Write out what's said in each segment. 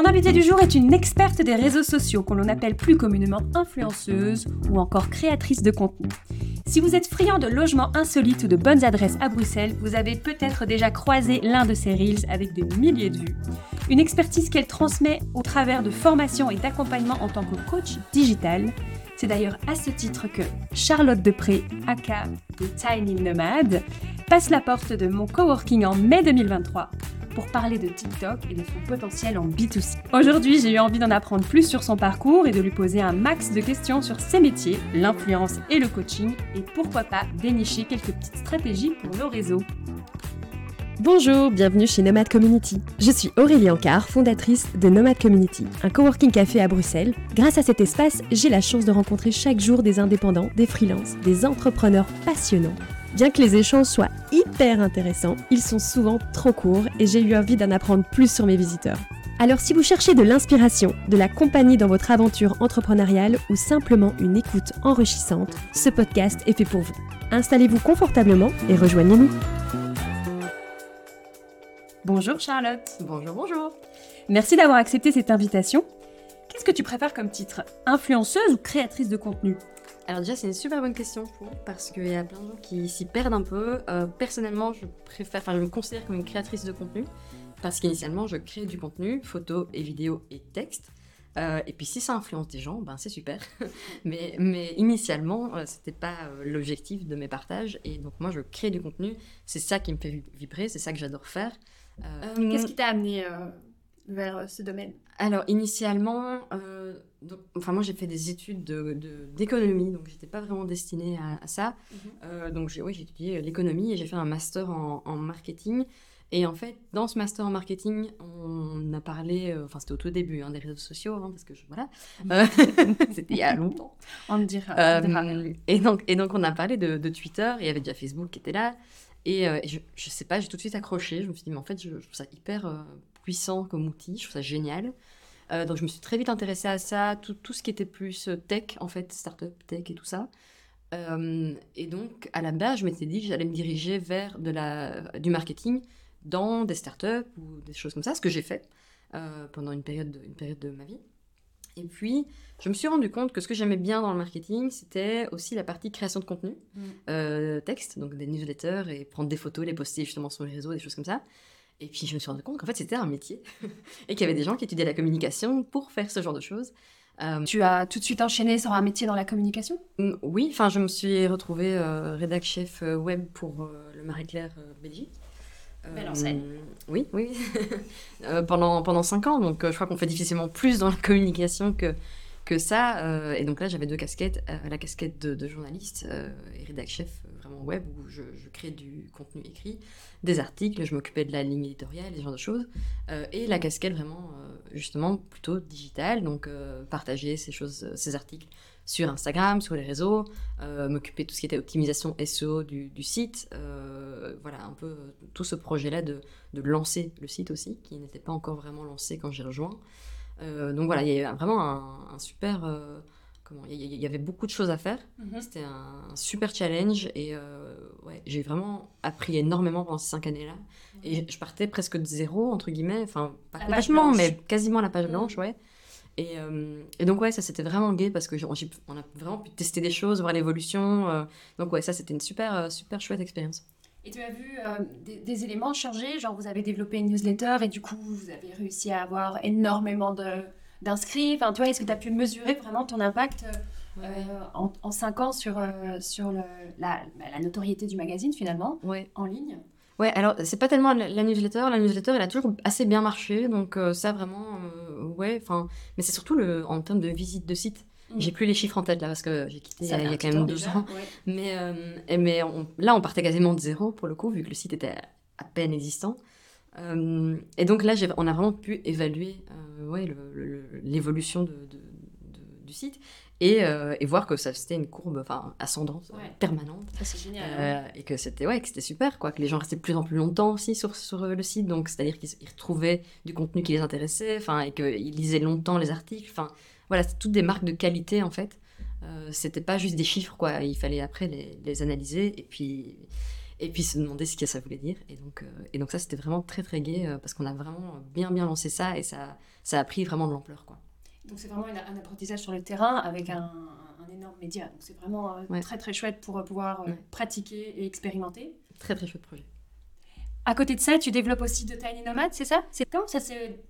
Mon invitée du jour est une experte des réseaux sociaux qu'on appelle plus communément influenceuse ou encore créatrice de contenu. Si vous êtes friand de logements insolites ou de bonnes adresses à Bruxelles, vous avez peut-être déjà croisé l'un de ses reels avec des milliers de vues. Une expertise qu'elle transmet au travers de formations et d'accompagnement en tant que coach digital. C'est d'ailleurs à ce titre que Charlotte Depré, aka The Tiny Nomad, passe la porte de mon coworking en mai 2023 pour parler de TikTok et de son potentiel en B2C. Aujourd'hui, j'ai eu envie d'en apprendre plus sur son parcours et de lui poser un max de questions sur ses métiers, l'influence et le coaching, et pourquoi pas dénicher quelques petites stratégies pour nos réseaux. Bonjour, bienvenue chez Nomad Community. Je suis Aurélie Ancard, fondatrice de Nomad Community, un coworking café à Bruxelles. Grâce à cet espace, j'ai la chance de rencontrer chaque jour des indépendants, des freelances, des entrepreneurs passionnants Bien que les échanges soient hyper intéressants, ils sont souvent trop courts et j'ai eu envie d'en apprendre plus sur mes visiteurs. Alors si vous cherchez de l'inspiration, de la compagnie dans votre aventure entrepreneuriale ou simplement une écoute enrichissante, ce podcast est fait pour vous. Installez-vous confortablement et rejoignez-nous. Bonjour Charlotte. Bonjour, bonjour. Merci d'avoir accepté cette invitation. Qu'est-ce que tu préfères comme titre? Influenceuse ou créatrice de contenu? Alors déjà, c'est une super bonne question parce qu'il y a plein de gens qui s'y perdent un peu. Euh, personnellement, je préfère, enfin, je me considère comme une créatrice de contenu parce qu'initialement, je crée du contenu, photos et vidéos et texte. Euh, et puis si ça influence des gens, ben c'est super. mais, mais initialement, euh, c'était pas l'objectif de mes partages. Et donc moi, je crée du contenu. C'est ça qui me fait vibrer, c'est ça que j'adore faire. Qu'est-ce qui t'a amené vers ce domaine Alors initialement, donc, enfin, moi, j'ai fait des études d'économie, de, donc j'étais pas vraiment destinée à, ça. Mhm. Euh, donc, j'ai étudié l'économie et j'ai fait un master en, marketing. Et en fait, dans ce master en marketing, on a parlé, euh, enfin, c'était au tout début hein, des réseaux sociaux, hein, parce que voilà, mhm. euh, c'était il y a longtemps. On dira. et, donc, et donc, on a parlé de, Twitter, il y avait déjà Facebook qui était là. Et, je, je, sais pas, j'ai tout de suite accroché. Je me suis dit, mais en fait, je, je trouve ça hyper puissant comme outil, je trouve ça génial. Euh, donc je me suis très vite intéressée à ça, tout, tout ce qui était plus euh, tech, en fait, startup, tech et tout ça. Euh, et donc à la base, je m'étais dit que j'allais me diriger vers de la, du marketing dans des startups ou des choses comme ça, ce que j'ai fait pendant une période, une période de ma vie. Et puis, je me suis rendu compte que ce que j'aimais bien dans le marketing, c'était aussi la partie création de contenu, mm. texte, donc des newsletters et prendre des photos, les poster justement sur les réseaux, des choses comme ça. Et puis je me suis rendu compte qu'en fait c'était un métier et qu'il y avait des gens qui étudiaient la communication pour faire ce genre de choses. Euh, tu as tout de suite enchaîné sur un métier dans la communication? Mm, Oui, enfin je me suis retrouvée euh, rédac chef euh, web pour le Marie-Claire Belgique. Belle enseigne. oui, oui. pendant, pendant cinq ans, donc je crois qu'on fait difficilement plus dans la communication que, que ça. et donc là j'avais deux casquettes, la casquette de, journaliste et rédac chef vraiment web où je, crée du contenu écrit des articles, je m'occupais de la ligne éditoriale, des genre de choses, euh, et la casquette vraiment, euh, justement, plutôt digitale, donc euh, partager ces choses, ces articles sur Instagram, sur les réseaux, m'occuper de tout ce qui était optimisation SEO du, site, voilà, un peu tout ce projet-là de, de, lancer le site aussi, qui n'était pas encore vraiment lancé quand j'ai rejoint. Donc voilà, il y a vraiment un, un super il y, avait beaucoup de choses à faire. Mhm. C'était un, super challenge et euh, ouais, j'ai vraiment appris énormément pendant ces cinq années-là. Et je partais presque de zéro, entre guillemets, enfin, pas complètement, mais quasiment la page mhm. blanche, ouais. Et, euh, et, donc, ouais, ça c'était vraiment gay parce qu'on on a vraiment pu tester des choses, voir l'évolution. Euh. donc, ouais, ça c'était une super, super chouette expérience. Et tu as vu des, des, éléments changer Genre, vous avez développé une newsletter et du coup, vous avez réussi à avoir énormément d'inscrits Enfin, tu vois, est-ce que tu as pu mesurer vraiment ton impact euh, en, en, cinq ans sur, euh, sur le, la, bah, la, notoriété du magazine finalement ouais. en ligne? Ouais, alors c'est pas tellement la, newsletter. La newsletter, elle a toujours assez bien marché, donc euh, ça vraiment, ouais. Enfin, mais c'est surtout le, en termes de visite de site. Mm. J'ai plus les chiffres en tête là parce que j'ai quitté il y a, quand même deux ans. Mais, mais là, on partait quasiment de zéro pour le coup, vu que le site était à peine existant. Euh, et donc là, on a vraiment pu évaluer euh, ouais, l'évolution de, du site et, euh, et, voir que ça c'était une courbe enfin ascendante permanente. C'est génial et que c'était ouais que c'était super quoi. Que les gens restaient de plus en plus longtemps aussi sur, sur le site. Donc c'est à dire qu'ils retrouvaient du contenu qui les intéressait enfin et qu'ils lisaient longtemps les articles. Enfin voilà c'est toutes des marques de qualité en fait. C'était pas juste des chiffres quoi. Il fallait après les, les analyser et puis et puis se demander ce que ça voulait dire. Et donc, et donc ça, c'était vraiment très très gai parce qu'on a vraiment bien bien lancé ça et ça, ça a pris vraiment de l'ampleur. quoi. Donc c'est vraiment un apprentissage sur le terrain avec un, énorme média. Donc c'est vraiment très très chouette pour pouvoir pratiquer et expérimenter. Très très chouette projet. À côté de ça, tu développes aussi de Tiny Nomad, c'est ça? C'est comment ça s'est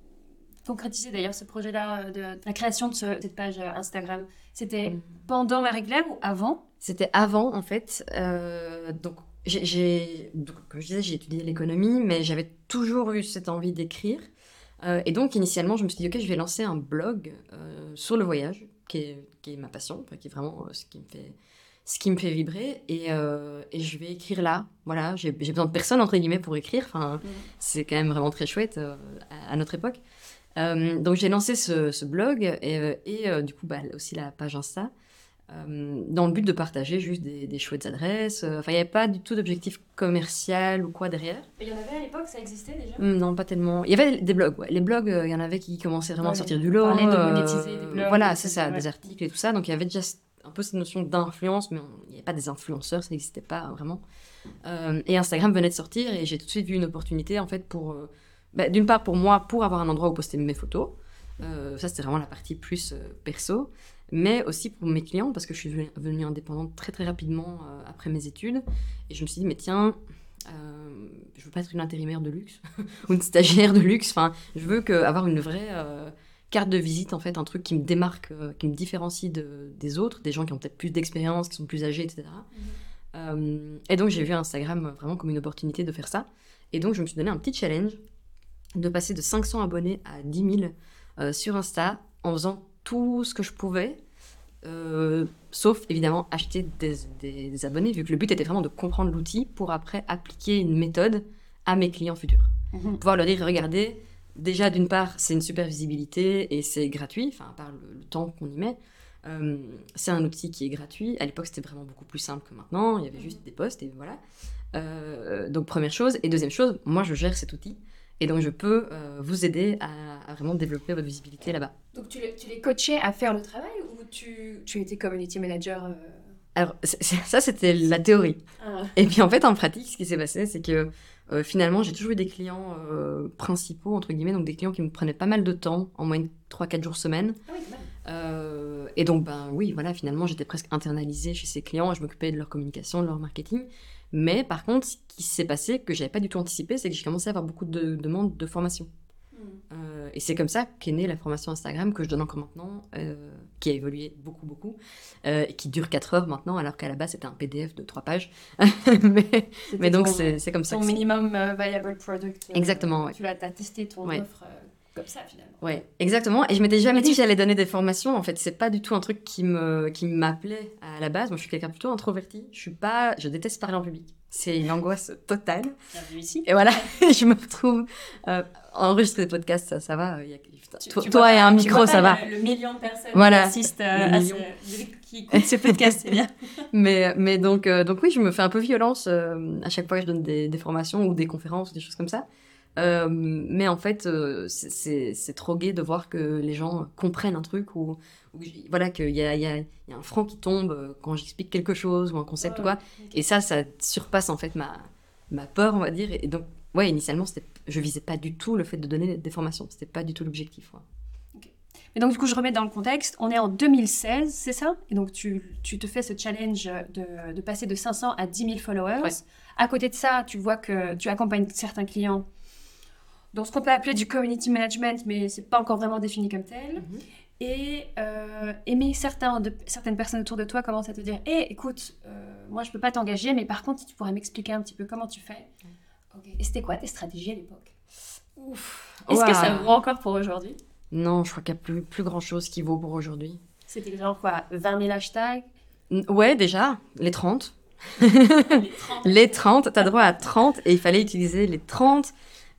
concrétisé d'ailleurs ce projet-là euh, de, la création de cette page euh, Instagram? C'était mm. pendant Marie-Claire ou avant? C'était avant en fait. Euh, donc j'ai, comme je disais, j'ai étudié l'économie, mais j'avais toujours eu cette envie d'écrire. Et donc, initialement, je me suis dit, OK, je vais lancer un blog sur le voyage, qui est, qui est ma passion, qui est vraiment ce qui me fait ce qui me fait vibrer et, euh, et je vais écrire là. Voilà, j'ai besoin de personne entre guillemets pour écrire. Enfin, mm. c'est quand même vraiment très chouette euh, à, notre époque. Euh, donc j'ai lancé ce, ce, blog et, et du coup bah, aussi la page Insta dans le but de partager juste des, des chouettes adresses. Enfin, il n'y avait pas du tout d'objectif commercial ou quoi derrière. Il y en avait à l'époque, ça existait déjà? Mm, Non, pas tellement. Il y avait des blogs, ouais. Les blogs, il y en avait qui commençaient vraiment à sortir du lot. de monétiser des blogs. Voilà, c'est ça, des articles et tout ça. Donc il y avait déjà un peu cette notion d'influence, mais il n'y avait pas des influenceurs, ça n'existait pas vraiment. Euh, et Instagram venait de sortir et j'ai tout de suite vu une opportunité en fait pour, euh, bah, d'une part pour moi, pour avoir un endroit où poster mes photos. Euh, ça c'était vraiment la partie plus perso, mais aussi pour mes clients parce que je suis devenue indépendante très très rapidement après mes études et je me suis dit mais tiens, je veux pas être une intérimaire de luxe ou une stagiaire de luxe. Enfin, je veux que, avoir une vraie carte de visite, en fait, un truc qui me démarque, euh, qui me différencie de, des autres, des gens qui ont peut-être plus d'expérience, qui sont plus âgés, etc. Mhm. Euh, et donc, j'ai vu Instagram vraiment comme une opportunité de faire ça. Et donc, je me suis donné un petit challenge de passer de 500 abonnés à 10 000 euh, sur Insta en faisant tout ce que je pouvais, sauf évidemment acheter des, des, abonnés, vu que le but était vraiment de comprendre l'outil pour après appliquer une méthode à mes clients futurs. Mhm. Pouvoir leur dire, regardez, déjà, d'une part, c'est une super visibilité et c'est gratuit, enfin, par le, temps qu'on y met. Euh, c'est un outil qui est gratuit. À l'époque, c'était vraiment beaucoup plus simple que maintenant. Il y avait juste des posts et voilà. Euh, donc, première chose. Et deuxième chose, moi, je gère cet outil. Et donc, je peux euh, vous aider à, vraiment développer votre visibilité là-bas. Donc, tu les, tu les coachais à faire le travail ou tu, tu étais community manager Alors, ça, c'était la théorie. Ah. Et puis, en fait, en pratique, ce qui s'est passé, c'est que euh, finalement, j'ai toujours eu des clients euh, principaux, entre guillemets, donc des clients qui me prenaient pas mal de temps, en moyenne 3-4 jours semaine. Ah euh, et donc, ben oui, voilà, finalement, j'étais presque internalisée chez ces clients, je m'occupais de leur communication, de leur marketing. Mais par contre, ce qui s'est passé, que j'avais pas du tout anticipé, c'est que j'ai commencé à avoir beaucoup de demandes de formation. Euh, et c'est comme ça qu'est née la formation Instagram que je donne encore maintenant, euh, qui a évolué beaucoup, beaucoup, euh, et qui dure 4 heures maintenant, alors qu'à la base c'était un PDF de 3 pages. mais, mais donc c'est comme ça. Ton minimum viable product. Exactement. Tu as testé ton offre comme ça finalement. Ouais, exactement. Et je m'étais jamais dit que j'allais donner des formations. En fait, c'est pas du tout un truc qui me qui m'appelait à la base. Moi, je suis quelqu'un plutôt introverti. Je suis pas, je déteste parler en public. C'est une angoisse totale. ici. Et voilà, je me retrouve euh, enregistrer des podcasts, ça, ça va. Y a, toi, et un micro, ça va. Le, million de personnes qui assistent euh, à ce, qui écoutent ce podcast, c'est bien. mais, mais donc, euh, donc oui, je me fais un peu violence euh, à chaque fois que je donne des, des, formations ou des conférences ou des choses comme ça. Mais en fait, c'est trop gai de voir que les gens comprennent un truc ou, voilà qu'il y a, y, a, y a, un franc qui tombe quand j'explique quelque chose ou un concept ou quoi. Et ça, ça surpasse en fait ma, ma peur, on va dire. Et donc, ouais, initialement, je visais pas du tout le fait de donner des formations. C'était pas du tout l'objectif. Mais donc, du coup, je remets dans le contexte. On est en 2016, c'est ça? Et donc, tu, tu, te fais ce challenge de, de, passer de 500 à 10 000 followers. À côté de ça, tu vois que tu accompagnes certains clients dans ce qu'on peut appeler du community management, mais c'est pas encore vraiment défini comme tel. Mhm. Et euh, aimer certains de, certaines personnes autour de toi commencent à te dire Hé, écoute, euh, moi je peux pas t'engager, mais par contre, tu pourrais m'expliquer un petit peu comment tu fais. Et c'était quoi tes stratégies à l'époque? Est-ce que ça vaut encore pour aujourd'hui? Non, je crois qu'il n'y a plus, plus grand chose qui vaut pour aujourd'hui. C'était genre quoi 20 000 hashtags? Ouais, déjà, les 30. les 30, tu as droit à 30 et il fallait utiliser les 30.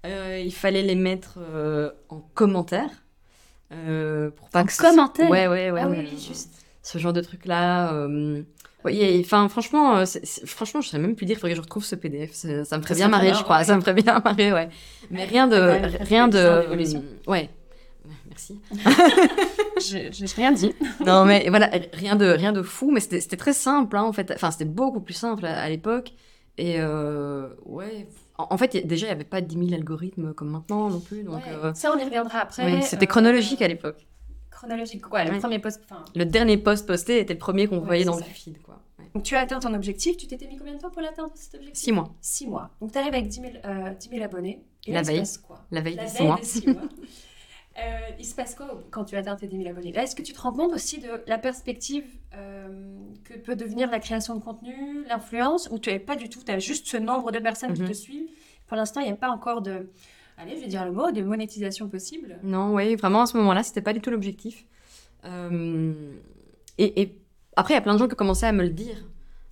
Euh, il fallait les mettre euh, en commentaire. Euh, pour pas en que commentaire? Ouais, ouais, ouais. Ah oui, juste. Ce genre de truc-là. Oui, enfin, franchement, euh, franchement, je saurais même plus dire, il faudrait que je retrouve ce PDF. Ça, me ferait bien marrer, je crois. Ça me ferait bien marrer, ouais. Mais rien de, rien de, ouais. Merci. J'ai rien dit. non, mais voilà, rien de, rien de fou, mais c'était très simple, hein, en fait. Enfin, c'était beaucoup plus simple à, l'époque. Et euh, ouais, en, fait, y déjà, il n'y avait pas 10 000 algorithmes comme maintenant non plus. Donc, Ouais, euh, Ça, on y reviendra après. ouais, c'était Euh, chronologique à l'époque. Chronologique, quoi. Le Ouais. premier post. enfin, Le dernier post posté était le premier qu'on voyait dans ça. le feed. Quoi. Donc, tu as atteint ton objectif. Tu t'étais mis combien de temps pour l'atteindre, cet objectif? Six mois, Six mois. Donc, tu arrives avec 10 000, euh, 10 000 abonnés. Et La là, veille. quoi? La veille La des six veille mois. des six mois. Euh, il se passe quoi quand tu atteins tes 10 000 abonnés? Est-ce que tu te rends compte aussi de la perspective euh, que peut devenir la création de contenu, l'influence, où tu n'avais pas du tout, tu as juste ce nombre de personnes qui Mhm. te suivent? Pour l'instant, il n'y a pas encore de, allez, je vais dire le mot, de monétisation possible. Non, oui, vraiment à ce moment-là, c'était pas du tout l'objectif. Euh, et, et après, il y a plein de gens qui commençaient à me le dire.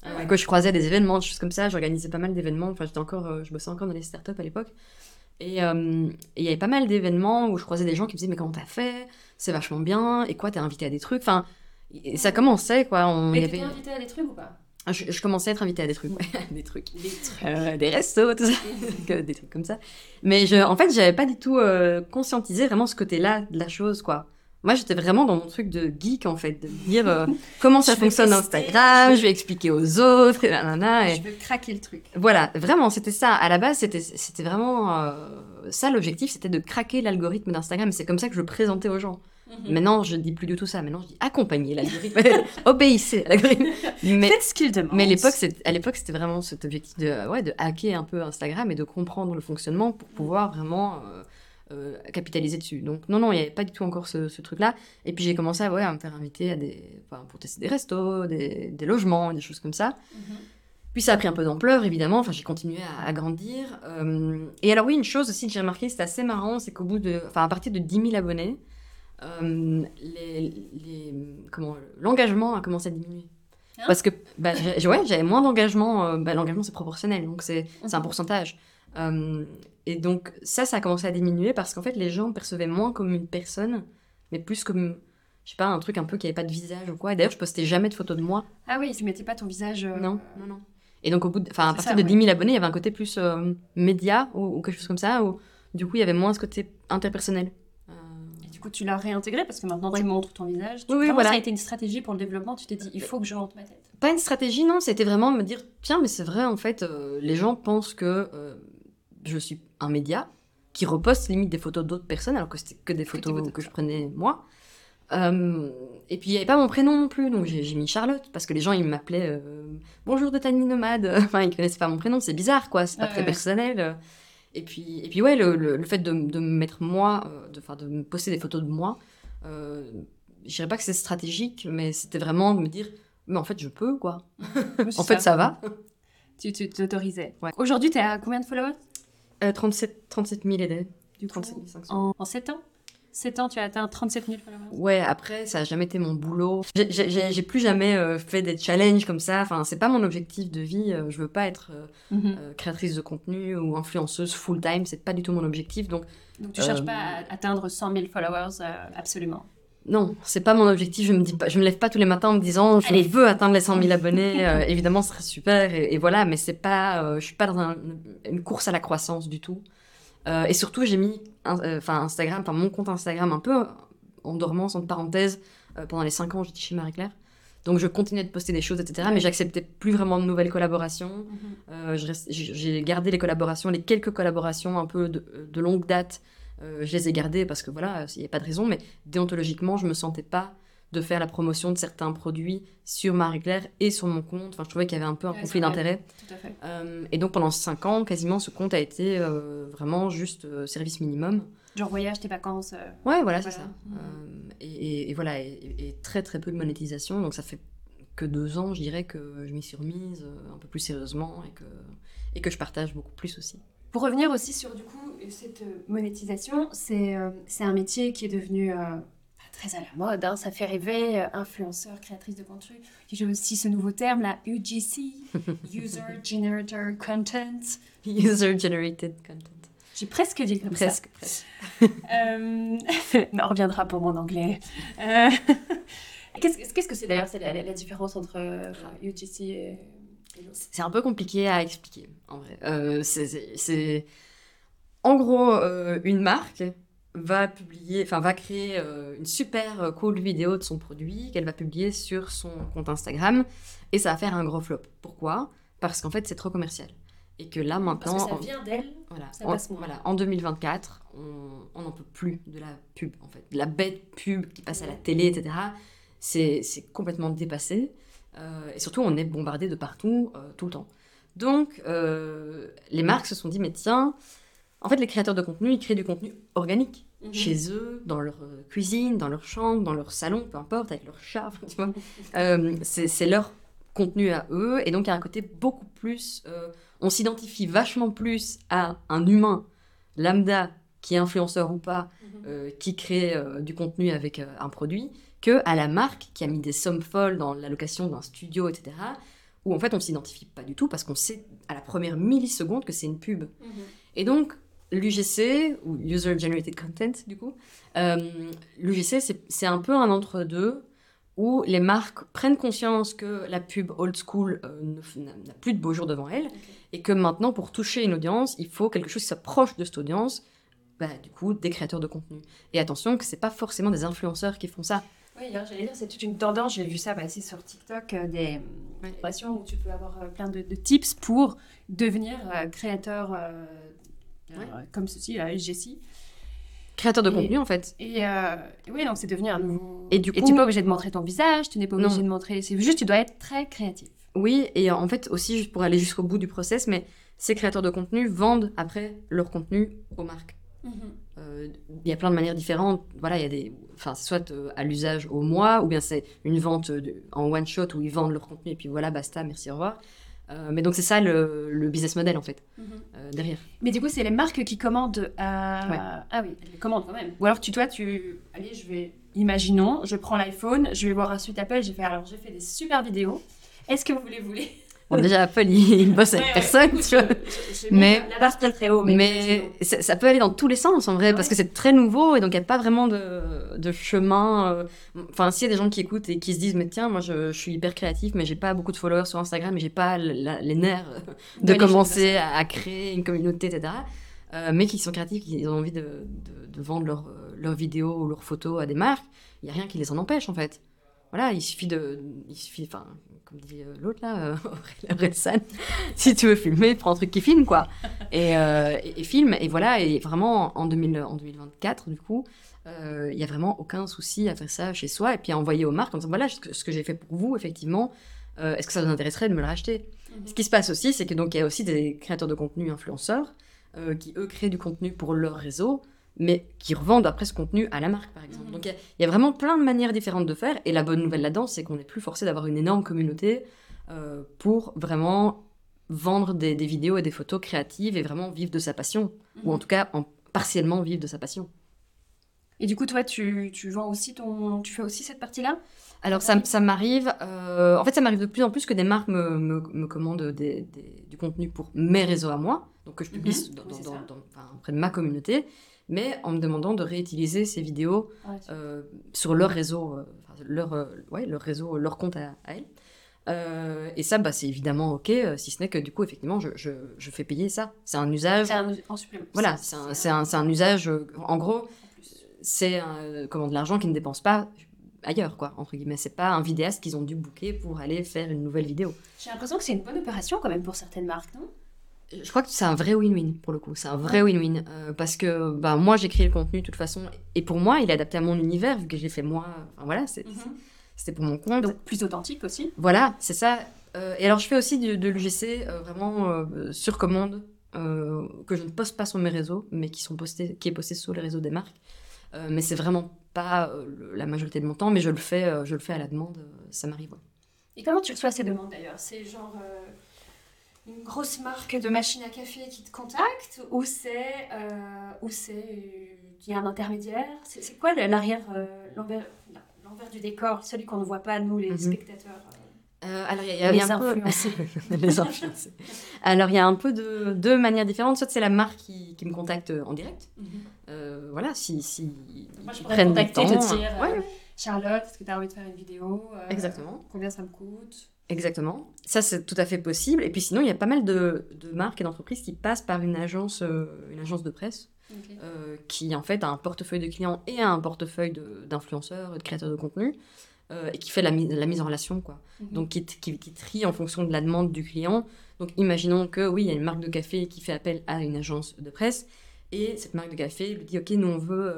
Ah Euh, ouais. Quand je croisais des événements, des choses comme ça, j'organisais pas mal d'événements. Enfin, j'étais encore, je bossais encore dans les startups à l'époque. Et euh, et il y avait pas mal d'événements où je croisais des gens qui me disaient Mais comment t'as fait? C'est vachement bien. Et quoi, t'es invité à des trucs? Enfin, et ça commençait, quoi. On, Mais y avait... invité à des trucs ou pas? Ah, je, je commençais à être invitée à des trucs. ouais, des trucs. Des trucs. Euh, des restos, tout ça. des trucs comme ça. Mais je, en fait, j'avais pas du tout euh, conscientisé vraiment ce côté-là de la chose, quoi. Moi, j'étais vraiment dans mon truc de geek, en fait, de dire euh, comment ça fonctionne Instagram, je- vais expliquer aux autres, et nanana, et Je veux craquer le truc. voilà, vraiment, c'était ça. À la base, c'était, vraiment euh, ça l'objectif, c'était de craquer l'algorithme d'Instagram. C'est comme ça que je le présentais aux gens. Mhm. Maintenant, je dis plus du tout ça. Maintenant, je dis accompagner l'algorithme, obéissez à l'algorithme. Mais Faites ce qu'il demande. mais à l'époque, c'est- à l'époque, c'était vraiment cet objectif de, ouais, de hacker un peu Instagram et de comprendre le fonctionnement pour pouvoir vraiment euh, euh, capitaliser dessus. Donc, non, non, il n'y avait pas du tout encore ce, ce truc-là. Et puis, j'ai commencé à, ouais, à me faire inviter à des, enfin, pour tester des restos, des, des logements, des choses comme ça. Mhm. Puis, ça a pris un peu d'ampleur, évidemment. Enfin, j'ai continué à, à grandir. Euh, et alors, oui, une chose aussi que j'ai remarqué, c'était assez marrant, c'est qu'au bout de, enfin, à partir de 10 000 abonnés, euh, les, les- comment, l'engagement a commencé à diminuer. Hein? Parce que bah, ouais, j'avais moins d'engagement. bah, L'engagement, c'est proportionnel, donc c'est c'est un pourcentage. Euh, et donc, ça, ça a commencé à diminuer parce qu'en fait, les gens me percevaient moins comme une personne, mais plus comme, je sais pas, un truc un peu qui avait pas de visage ou quoi. Et d'ailleurs, je postais jamais de photos de moi. Ah oui, tu mettais pas ton visage. euh, Non, non, non. Et donc, au bout de, enfin, à partir ça, de ouais. 10 000 abonnés, il y avait un côté plus euh, média ou, ou quelque chose comme ça, où du coup, il y avait moins ce côté interpersonnel. Et du coup, tu l'as réintégré parce que maintenant tu montres ton visage. Tu- Oui, oui, voilà. Ça a été une stratégie pour le développement? Tu t'es dit, il faut que je montre ma tête. Pas une stratégie, non, c'était vraiment me dire tiens, mais c'est vrai, en fait, les gens pensent que je suis un média qui reposte limite des photos d'autres personnes alors que c'était que des photos que je prenais moi. Euh, et puis il n'y avait pas mon prénom non plus, donc j'ai mis Charlotte parce que les gens ils m'appelaient euh, bonjour de Tiny Nomade. enfin, ils connaissaient pas mon prénom, c'est bizarre quoi, c'est pas Ouais, très ouais. personnel. Et puis, et puis ouais, le, le- le fait de, de me mettre moi, euh, de, enfin, de me poster des photos de moi, euh, je dirais pas que c'est stratégique, mais c'était vraiment de me dire, mais en fait je peux quoi. En fait ça va. Tu tu t'autorisais. Ouais. Aujourd'hui, tu es à combien de followers? Euh, 37, 37 000 aidés. Du coup, 37 500. en, en 7 ans? 7 ans, tu as atteint 37 000 followers. Ouais, après, ça a jamais été mon boulot. J'ai- plus jamais euh, fait des challenges comme ça. Enfin, c'est pas mon objectif de vie. Euh, Je veux pas être euh, Mhm. euh, créatrice de contenu ou influenceuse full time. C'est pas du tout mon objectif. Donc, Donc tu cherches Euh, pas à atteindre 100 000 followers euh, absolument? Non, c'est pas mon objectif. Je me dis pas, je me lève pas tous les matins en me disant, je Allez. veux atteindre les 100 000 abonnés. Euh, évidemment, ce serait super. Et, et voilà, mais c'est pas, euh, je suis pas dans un- une course à la croissance du tout. Euh, et surtout, j'ai mis, enfin, Instagram, enfin, mon compte Instagram un peu en dormance, entre parenthèses, pendant les 5 ans, j'étais chez Marie-Claire. Donc, je continuais de poster des choses, etc. Mais j'acceptais plus vraiment de nouvelles collaborations. Reste- j'ai j'ai gardé les collaborations, les quelques collaborations un peu de, de longue date, euh, je les ai gardées parce que voilà, il n'y a pas de raison, mais déontologiquement, je me sentais pas de faire la promotion de certains produits sur Marie-Claire et sur mon compte. Enfin, je trouvais qu'il y avait un peu un Ouais, conflit d'intérêt. Tout à fait. Euh, et donc, pendant 5 ans, quasiment, ce compte a été euh, vraiment juste euh, service minimum. Genre voyage, tes vacances. Ouais, voilà, c'est Voilà. ça. Euh, et, et- et voilà, et, et très très peu de monétisation. Donc ça fait que deux ans, je dirais, que je m'y suis remise un peu plus sérieusement et que, et que je partage beaucoup plus aussi. Pour revenir aussi sur du coup cette euh, monétisation, c'est euh, c'est un métier qui est devenu euh, très à la mode, hein, ça fait rêver, euh, influenceur, créatrice de contenu. J'ai aussi ce nouveau terme, la UGC, User Generator Content. User generated content. J'ai presque dit comme Presque, presque. ça. Euh, on reviendra pour mon anglais. Euh, Qu'est-ce que c'est d'ailleurs c'est la, la- différence entre enfin, UGC et, C'est un peu compliqué à expliquer, en vrai. C'est... En gros, euh, une marque va publier, enfin va créer euh, une super euh, cool vidéo de son produit qu'elle va publier sur son compte Instagram et ça va faire un gros flop. Pourquoi? Parce qu'en fait, c'est trop commercial. Et que là, maintenant. Parce que ça en- vient d'elle. voilà, ça en, passe moins. voilà, en 2024, on n'en peut plus de la pub, en fait. De la bête pub qui passe à la télé, etc. C'est c'est complètement dépassé. Euh, et surtout, on est bombardé de partout, euh, tout le temps. Donc, euh, les marques se sont dit, mais tiens, en fait, les créateurs de contenu, ils créent du contenu organique Mhm. chez eux, dans leur euh, cuisine, dans leur chambre, dans leur salon, peu importe, avec leur chat, tu vois. Euh, c'est leur contenu à eux, et donc il y a un côté beaucoup plus... euh, on s'identifie vachement plus à un humain lambda, qui est influenceur ou pas, Mhm. euh, qui crée euh, du contenu avec euh, un produit, que à la marque qui a mis des sommes folles dans l'allocation d'un studio, etc., où en fait on s'identifie pas du tout, parce qu'on sait à la première milliseconde que c'est une pub. Mhm. Et donc, l'UGC, ou User Generated Content, du coup, euh, l'UGC, c'est- un peu un entre-deux où les marques prennent conscience que la pub old school euh, n'a plus de beau jour devant elle, et que maintenant, pour toucher une audience, il faut quelque chose qui s'approche de cette audience, bah, du coup, des créateurs de contenu. Et attention, que c'est pas forcément des influenceurs qui font ça. Oui, j'allais dire, c'est toute une tendance. J'ai vu ça passer sur TikTok, euh, des Ouais. où tu peux avoir euh, plein de, de tips pour devenir euh, créateur Ouais. comme ceci, là, Jessie. Créateurs de Et- contenu, en fait. Et, euh, et oui, donc c'est devenu un nouveau. Et du tu coup- n'es pas obligé de montrer ton visage, tu n'es pas Non. obligé de montrer. C'est juste, tu dois être très créatif. Oui, et en fait, aussi, juste pour aller jusqu'au bout du process, mais ces créateurs de contenu vendent après leur contenu aux marques. Euh, Il y a plein de manières différentes. Voilà, il y a des, enfin, c'est soit euh, à l'usage au mois, ou bien c'est une vente de- en one shot où ils vendent leur contenu et puis voilà, basta, merci, au revoir. Euh, mais donc c'est ça le, le business model en fait euh, derrière. Mais du coup, c'est les marques qui commandent à. Ouais. Ah oui, elles commandent quand même. Ou alors, tu, toi, tu. Allez, je vais. Imaginons, je prends l'iPhone, je vais voir un suite Apple, j'ai fait. Alors, j'ai fait des super vidéos. Est-ce que vous voulez, vous voulez? Bon, déjà Apple il, il bosse avec Ouais, personne, tu vois. Mais- la barre très très haut, mais. Mais ça, ça peut aller dans tous les sens en vrai, Ouais. parce que c'est très nouveau et donc il n'y a pas vraiment de, de chemin. euh. Enfin, s'il y a des gens qui écoutent et qui se disent, mais tiens, moi je, je suis hyper créatif, mais j'ai pas beaucoup de followers sur Instagram et j'ai pas la- les nerfs euh, de commencer à, à créer une communauté, etc. euh, mais qui sont créatifs, qui ont envie de, de, de vendre leurs leurs vidéos ou leurs photos à des marques, il n'y a rien qui les en empêche en fait. Voilà, il suffit de. Il suffit, enfin, comme dit euh, l'autre là, euh, Orelsan, si tu veux filmer, prends un truc qui filme quoi. Et, euh, et, et filme, et voilà, et vraiment en, 2000, en 2024, du coup, euh, il n'y a vraiment aucun souci à faire ça chez soi et puis à envoyer aux marques en disant voilà ce que, j'ai fait pour vous, effectivement, euh, est-ce que ça vous intéresserait de me le racheter? Ce qui se passe aussi, c'est que donc il y a aussi des créateurs de contenu influenceurs euh, qui eux créent du contenu pour leur réseau, mais qui revendent après ce contenu à la marque par exemple. Mhm. Donc il y a- il y, a vraiment plein de manières différentes de faire, et la bonne nouvelle là-dedans, c'est qu'on n'est plus forcé d'avoir une énorme communauté euh, pour vraiment vendre des, des vidéos et des photos créatives et vraiment vivre de sa passion, ou en tout cas en partiellement vivre de sa passion. Et du coup, toi, tu, tu vends aussi ton. Tu fais aussi cette partie-là? Alors ça, ça m'arrive, euh, en fait ça m'arrive de plus en plus que des marques me, me, me commandent des- des- du contenu pour mes réseaux à moi, donc que je publie Mhm. dans- dans- dans- enfin, auprès de ma communauté, mais en me demandant de réutiliser ces vidéos euh, sur leur réseau, euh, leur, euh, ouais, leur réseau, leur compte à, à elles. Et ça, bah, c'est évidemment ok, si ce n'est que du coup, effectivement, je, je, je fais payer ça. C'est un usage. C'est un en supplément. Voilà, c'est un, un, un usage. en gros, c'est comment, de l'argent qu'ils ne dépensent pas ailleurs, quoi, entre guillemets. C'est pas un vidéaste qu'ils ont dû booker pour aller faire une nouvelle vidéo. J'ai l'impression que c'est une bonne opération quand même pour certaines marques, non? Je crois que c'est un vrai win-win pour le coup. C'est un vrai win-win. euh, parce que bah, moi, j'ai créé le contenu de toute façon. Et pour moi, il est adapté à mon univers, vu que j'ai fait moi. Enfin voilà, c'est- c'était pour mon compte. Donc plus authentique aussi. Voilà, c'est ça. Euh, et alors, je fais aussi de, de l'UGC euh, vraiment sur commande, que je ne poste pas sur mes réseaux, mais qui, sont postés, qui est posté sur les réseaux des marques. Mais c'est vraiment pas la majorité de mon temps, mais je le fais, je le fais à la demande, ça m'arrive. ouais. Et comment tu reçois ces demandes d'ailleurs? C'est genre une grosse marque de machine à café qui te contacte ou c'est euh, c'est euh, il y a un intermédiaire? C'est quoi l'arrière euh, l'envers l'envers du décor, celui qu'on ne voit pas nous les Mhm. spectateurs, Euh, alors, il y a, il y a les un peu... influencés. les influencés. Alors, il y a un peu de deux manières différentes. Soit c'est la marque qui, qui me contacte en direct. Euh, voilà, si, si Moi, je pourrais contacter, temps. te dire euh, Charlotte, est-ce que tu as envie de faire une vidéo Exactement. Combien ça me coûte? Exactement. Ça, c'est tout à fait possible. Et puis sinon, il y a pas mal de, de marques et d'entreprises qui passent par une agence, euh, une agence de presse euh, qui, en fait, a un portefeuille de clients et un portefeuille de- d'influenceurs et de créateurs de contenu euh, et qui fait la, mi- la mise en relation, quoi. Mhm. Donc, qui, qui, qui trie en fonction de la demande du client. Donc, imaginons que, oui, il y a une marque de café qui fait appel à une agence de presse, et cette marque de café lui dit, OK, nous, on veut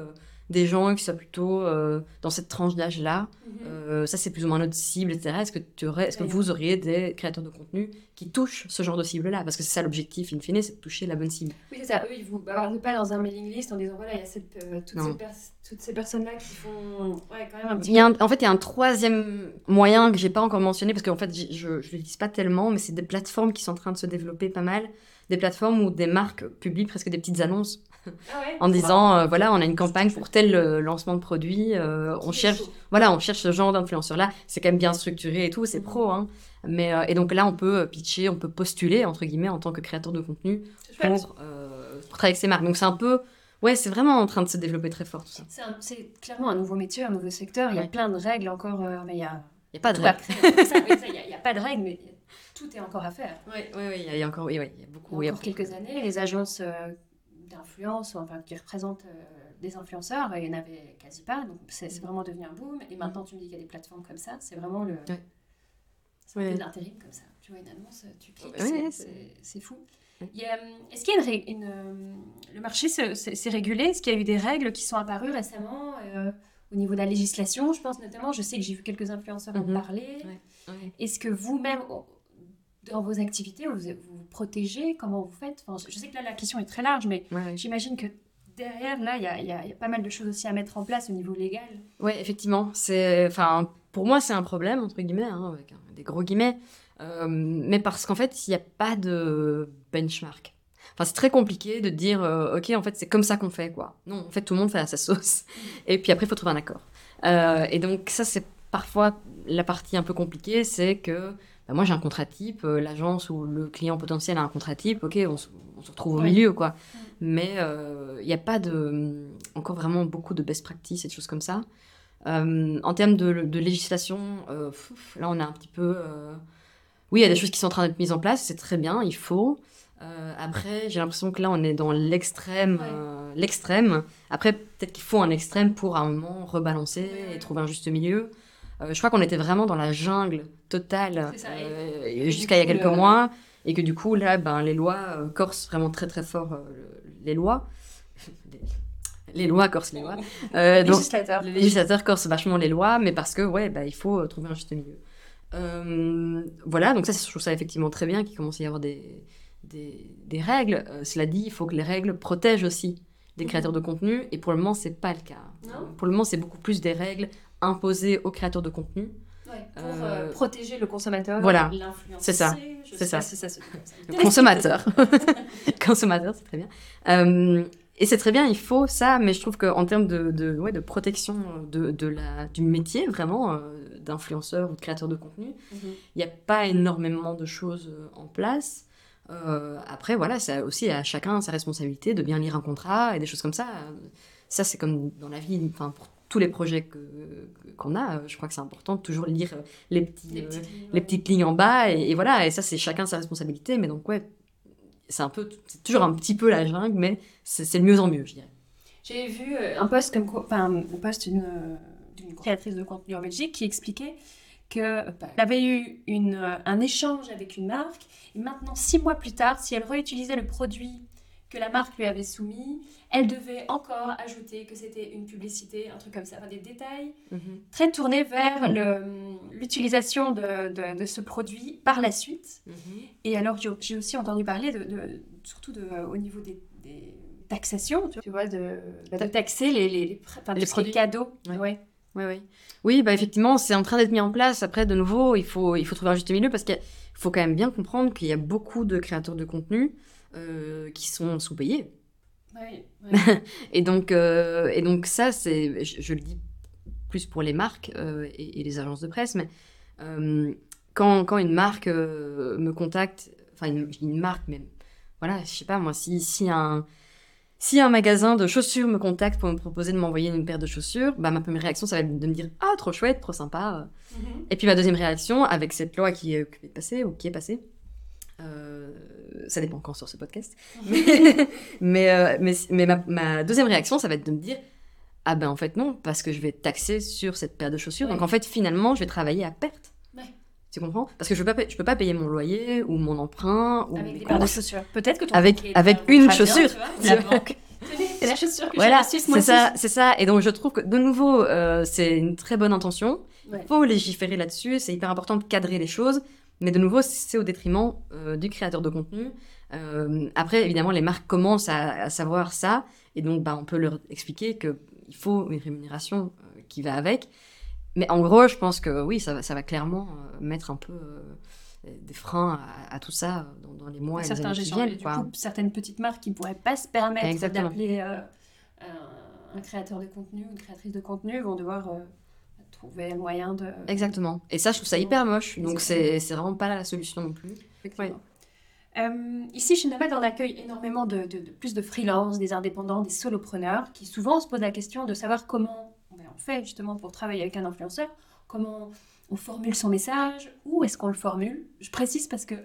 des gens qui soient plutôt euh, dans cette tranche d'âge-là. Mhm. Euh, ça, c'est plus ou moins notre cible, etc. Est-ce que, tu aurais, est-ce que vous auriez des créateurs de contenu qui touchent ce genre de cible-là? Parce que c'est ça l'objectif, in fine, c'est de toucher la bonne cible. Oui, c'est ça. Eux, ils vous bavardent pas dans un mailing list en disant voilà, il y a cette, euh, toutes, ces pers- toutes ces personnes-là qui font. Ouais, quand même un petit Il y a un- en fait, il y a un troisième moyen que j'ai pas encore mentionné parce qu'en fait, je ne l'utilise pas tellement, mais c'est des plateformes qui sont en train de se développer pas mal. Des plateformes où des marques publient presque des petites annonces ouais en disant euh, voilà, on a une campagne pour tel euh, lancement de produit, euh, on cherche voilà, on cherche ce genre d'influenceur-là. C'est quand même bien structuré et tout, c'est pro. Hein. Mais, euh, et donc là, on peut pitcher, on peut postuler, entre guillemets, en tant que créateur de contenu pour, euh, pour travailler avec ces marques. Donc c'est un peu. Ouais, c'est vraiment en train de se développer très fort tout ça. C'est clairement un nouveau métier, un nouveau secteur. Il y a Ouais. plein de règles encore, euh, mais il y a. Il n'y a pas de règles. Il n'y a, il y a pas de règles, mais tout est encore à faire. Oui, oui, oui, il y a encore, oui, oui, il y a beaucoup. il y a a- encore quelques années, les agences euh, d'influence, enfin, qui représentent euh, des influenceurs, il n'y en avait quasi pas. Donc c'est c'est vraiment devenu un boom. Et maintenant, tu me dis qu'il y a des plateformes comme ça. C'est vraiment le. Ouais. C'est un Ouais. peu de l'intérim comme ça. Tu vois une annonce, tu cliques, Ouais, c'est- fou. Y a, Est-ce qu'il y a une, euh, le marché se- se- s'est régulé? Est-ce qu'il y a eu des règles qui sont apparues récemment euh, au niveau de la législation Je pense notamment, je sais que j'ai vu quelques influenceurs en Mhm. parler. Ouais. Est-ce que vous-même, dans vos activités, vous vous vous protégez Comment vous faites? Enfin, Je sais que là, la question est très large, mais Ouais, j'imagine que derrière, là, il y a, y y pas mal de choses aussi à mettre en place au niveau légal. Ouais, effectivement. C'est, enfin, pour moi, c'est un problème entre guillemets, hein, avec des gros guillemets, Euh, mais parce qu'en fait, il n'y a pas de benchmark. Enfin, c'est très compliqué de dire, euh, ok, en fait, c'est comme ça qu'on fait, quoi. Non, en fait, tout le monde fait à sa sauce. Et puis après, il faut trouver un accord. Euh, et donc, ça, c'est parfois la partie un peu compliquée, c'est que bah, moi, j'ai un contrat type, euh, l'agence ou le client potentiel a un contrat type, ok, on, se- on se retrouve au Ouais. milieu, quoi. Mais euh, il n'y a pas de, encore vraiment beaucoup de best practice et de choses comme ça. Euh, en termes de, de législation, euh, pff, là on a un petit peu. euh, Oui, il y a des choses qui sont en train d'être mises en place, c'est très bien, il faut. Euh, après, j'ai l'impression que là on est dans l'extrême. Ouais. euh, l'extrême. Après, peut-être qu'il faut un extrême pour à un moment rebalancer et trouver un juste milieu. Euh, je crois qu'on était vraiment dans la jungle totale euh, jusqu'à il y a quelques le- mois. Et que du coup, là, ben, les lois euh, corsent vraiment très très fort euh, le- les lois. Les, lois corsent les lois. Euh, donc, Législateur. le législateur corse vachement les lois, mais parce que, ouais, bah, il faut euh, trouver un juste milieu. Euh, voilà, donc ça, je trouve ça effectivement très bien qu'il commence à y avoir des, des, des règles. Euh, cela dit, il faut que les règles protègent aussi les Mhm. créateurs de contenu, et pour le moment, c'est pas le cas. Non Pour le moment, c'est beaucoup plus des règles imposées aux créateurs de contenu. Ouais, pour Euh, euh, protéger le consommateur, voilà, c'est ça, c'est ça. si ça se. Le consommateur. consommateur, c'est très bien. Euh, et c'est très bien, il faut ça, mais je trouve qu'en termes de, de, ouais, de protection de, de la, du métier, vraiment, euh, d'influenceur ou de créateur de contenu, Mhm. il n'y a pas énormément de choses en place. Après, voilà, c'est aussi à chacun sa responsabilité de bien lire un contrat et des choses comme ça. Ça, c'est comme dans la vie, enfin, pour tous les projets qu'on a, euh, je crois que c'est important de toujours lire euh, les petits, Les euh, petites lignes, les ouais. petites lignes en bas, et, et voilà, et ça, c'est chacun sa responsabilité, mais donc, ouais, c'est un peu, c'est toujours un petit peu la jungle, mais c'est le mieux en mieux, je dirais. J'ai vu euh, un post comme quoi, enfin, un post d'une euh, créatrice de contenu en Belgique qui expliquait que bah, elle avait eu une, euh, un échange avec une marque et maintenant six mois plus tard, si elle réutilisait le produit que la marque lui avait soumis, elle devait encore ajouter que c'était une publicité, un truc comme ça, enfin, des détails très tournés vers l'utilisation de, de- de ce produit par la suite. Et alors, j'ai- aussi entendu parler, de, de- surtout de, au niveau des, des taxations, tu vois, de, de taxer les, enfin, produits. cadeaux. Ouais. Ouais. Oui, oui. Oui, bah effectivement, c'est en train d'être mis en place. Après, de nouveau, il faut, il faut trouver un juste milieu parce qu'il faut quand même bien comprendre qu'il y a beaucoup de créateurs de contenu euh, qui sont sous-payés. Et donc, euh, et donc ça, c'est, je, je le dis plus pour les marques euh, et, et les agences de presse, mais euh, quand, quand une marque me contacte, enfin une, une marque, mais voilà, je sais pas moi, si, si un si un magasin de chaussures me contacte pour me proposer de m'envoyer une paire de chaussures, bah ma première réaction ça va être de me dire ah trop chouette, trop sympa. Mhm. Et puis ma deuxième réaction avec cette loi qui est, qui est passée ou qui est passée, ça dépend quand sur ce podcast. Mais, mais, euh, mais, mais ma, ma deuxième réaction, ça va être de me dire Ah ben en fait non, parce que je vais taxer sur cette paire de chaussures. Ouais. Donc en fait finalement je vais travailler à perte. Ouais. Tu comprends? Parce que je peux pas, pa- je peux pas payer mon loyer ou mon emprunt ou Avec des paires de chaussures. Peut-être que ton Avec- avec une bien, chaussure. tu vois, c'est la la chaussure que Voilà, c'est ça, c'est ça. Et donc je trouve que de nouveau euh, c'est une très bonne intention. Ouais. Il faut légiférer là-dessus. C'est hyper important de cadrer les choses. Mais de nouveau c'est au détriment euh, du créateur de contenu. Euh, après évidemment les marques commencent à, à savoir ça et donc bah, on peut leur expliquer que il faut une rémunération euh, qui va avec. Mais en gros, je pense que oui, ça va, ça va clairement mettre un peu des freins à, à tout ça dans, dans les mois et les années qui viennent. Et du quoi. coup, certaines petites marques qui ne pourraient pas se permettre d'appeler un, créateur de contenu, une créatrice de contenu, vont devoir trouver un moyen de. Exactement. Et ça, je trouve ça hyper moche. Donc, c'est c'est vraiment pas la solution non plus. Ouais. Euh, ici, chez Nomad, on accueille énormément de, de- de- plus de freelance, des indépendants, des solopreneurs qui souvent se posent la question de savoir comment ben, on fait justement pour travailler avec un influenceur, comment on formule son message, où est-ce qu'on le formule. Je précise parce que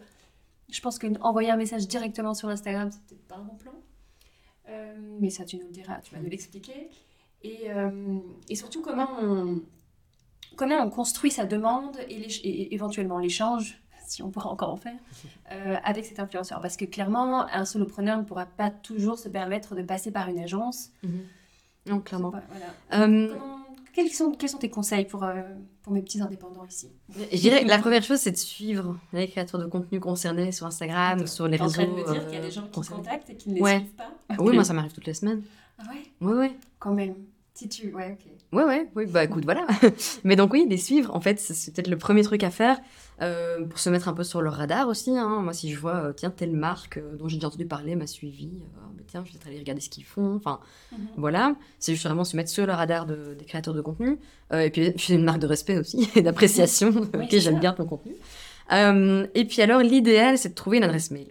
je pense qu'envoyer un message directement sur Instagram, c'est peut-être pas un bon plan. Euh, mais ça, tu nous le diras, tu vas nous l'expliquer. Et, euh, et surtout, comment on, comment on construit sa demande et, éventuellement l'échange, si on pourra encore en faire, euh, avec cet influenceur. Parce que clairement, un solopreneur ne pourra pas toujours se permettre de passer par une agence. Non, clairement. C'est pas- voilà. Euh, Comment- quels, sont, quels sont tes conseils pour, euh, pour mes petits indépendants ici? Je dirais que la première chose, c'est de suivre les créateurs de contenu concernés sur Instagram, Attends, sur les réseaux. de me dire qu'il y a des gens qui concernés. contactent et qui ne les Ouais. suivent pas? Oui, moi, ça m'arrive toutes les semaines. Ah ouais? Oui, oui. Quand même. Si tu... Ouais, ok. Ouais, ouais, oui, bah écoute, voilà. Mais donc, oui, les suivre, en fait, c'est- peut-être le premier truc à faire euh, pour se mettre un peu sur leur radar aussi. hein. Moi, si je vois, euh, tiens, telle marque euh, dont j'ai déjà entendu parler m'a suivi, bah, tiens, je vais peut-être aller regarder ce qu'ils font. Enfin, Mhm. voilà. C'est juste vraiment se mettre sur le radar de- des créateurs de contenu. Et puis, c'est une marque de respect aussi et d'appréciation. ok, j'aime bien ton contenu. Et puis, alors, l'idéal, c'est de trouver une adresse mail,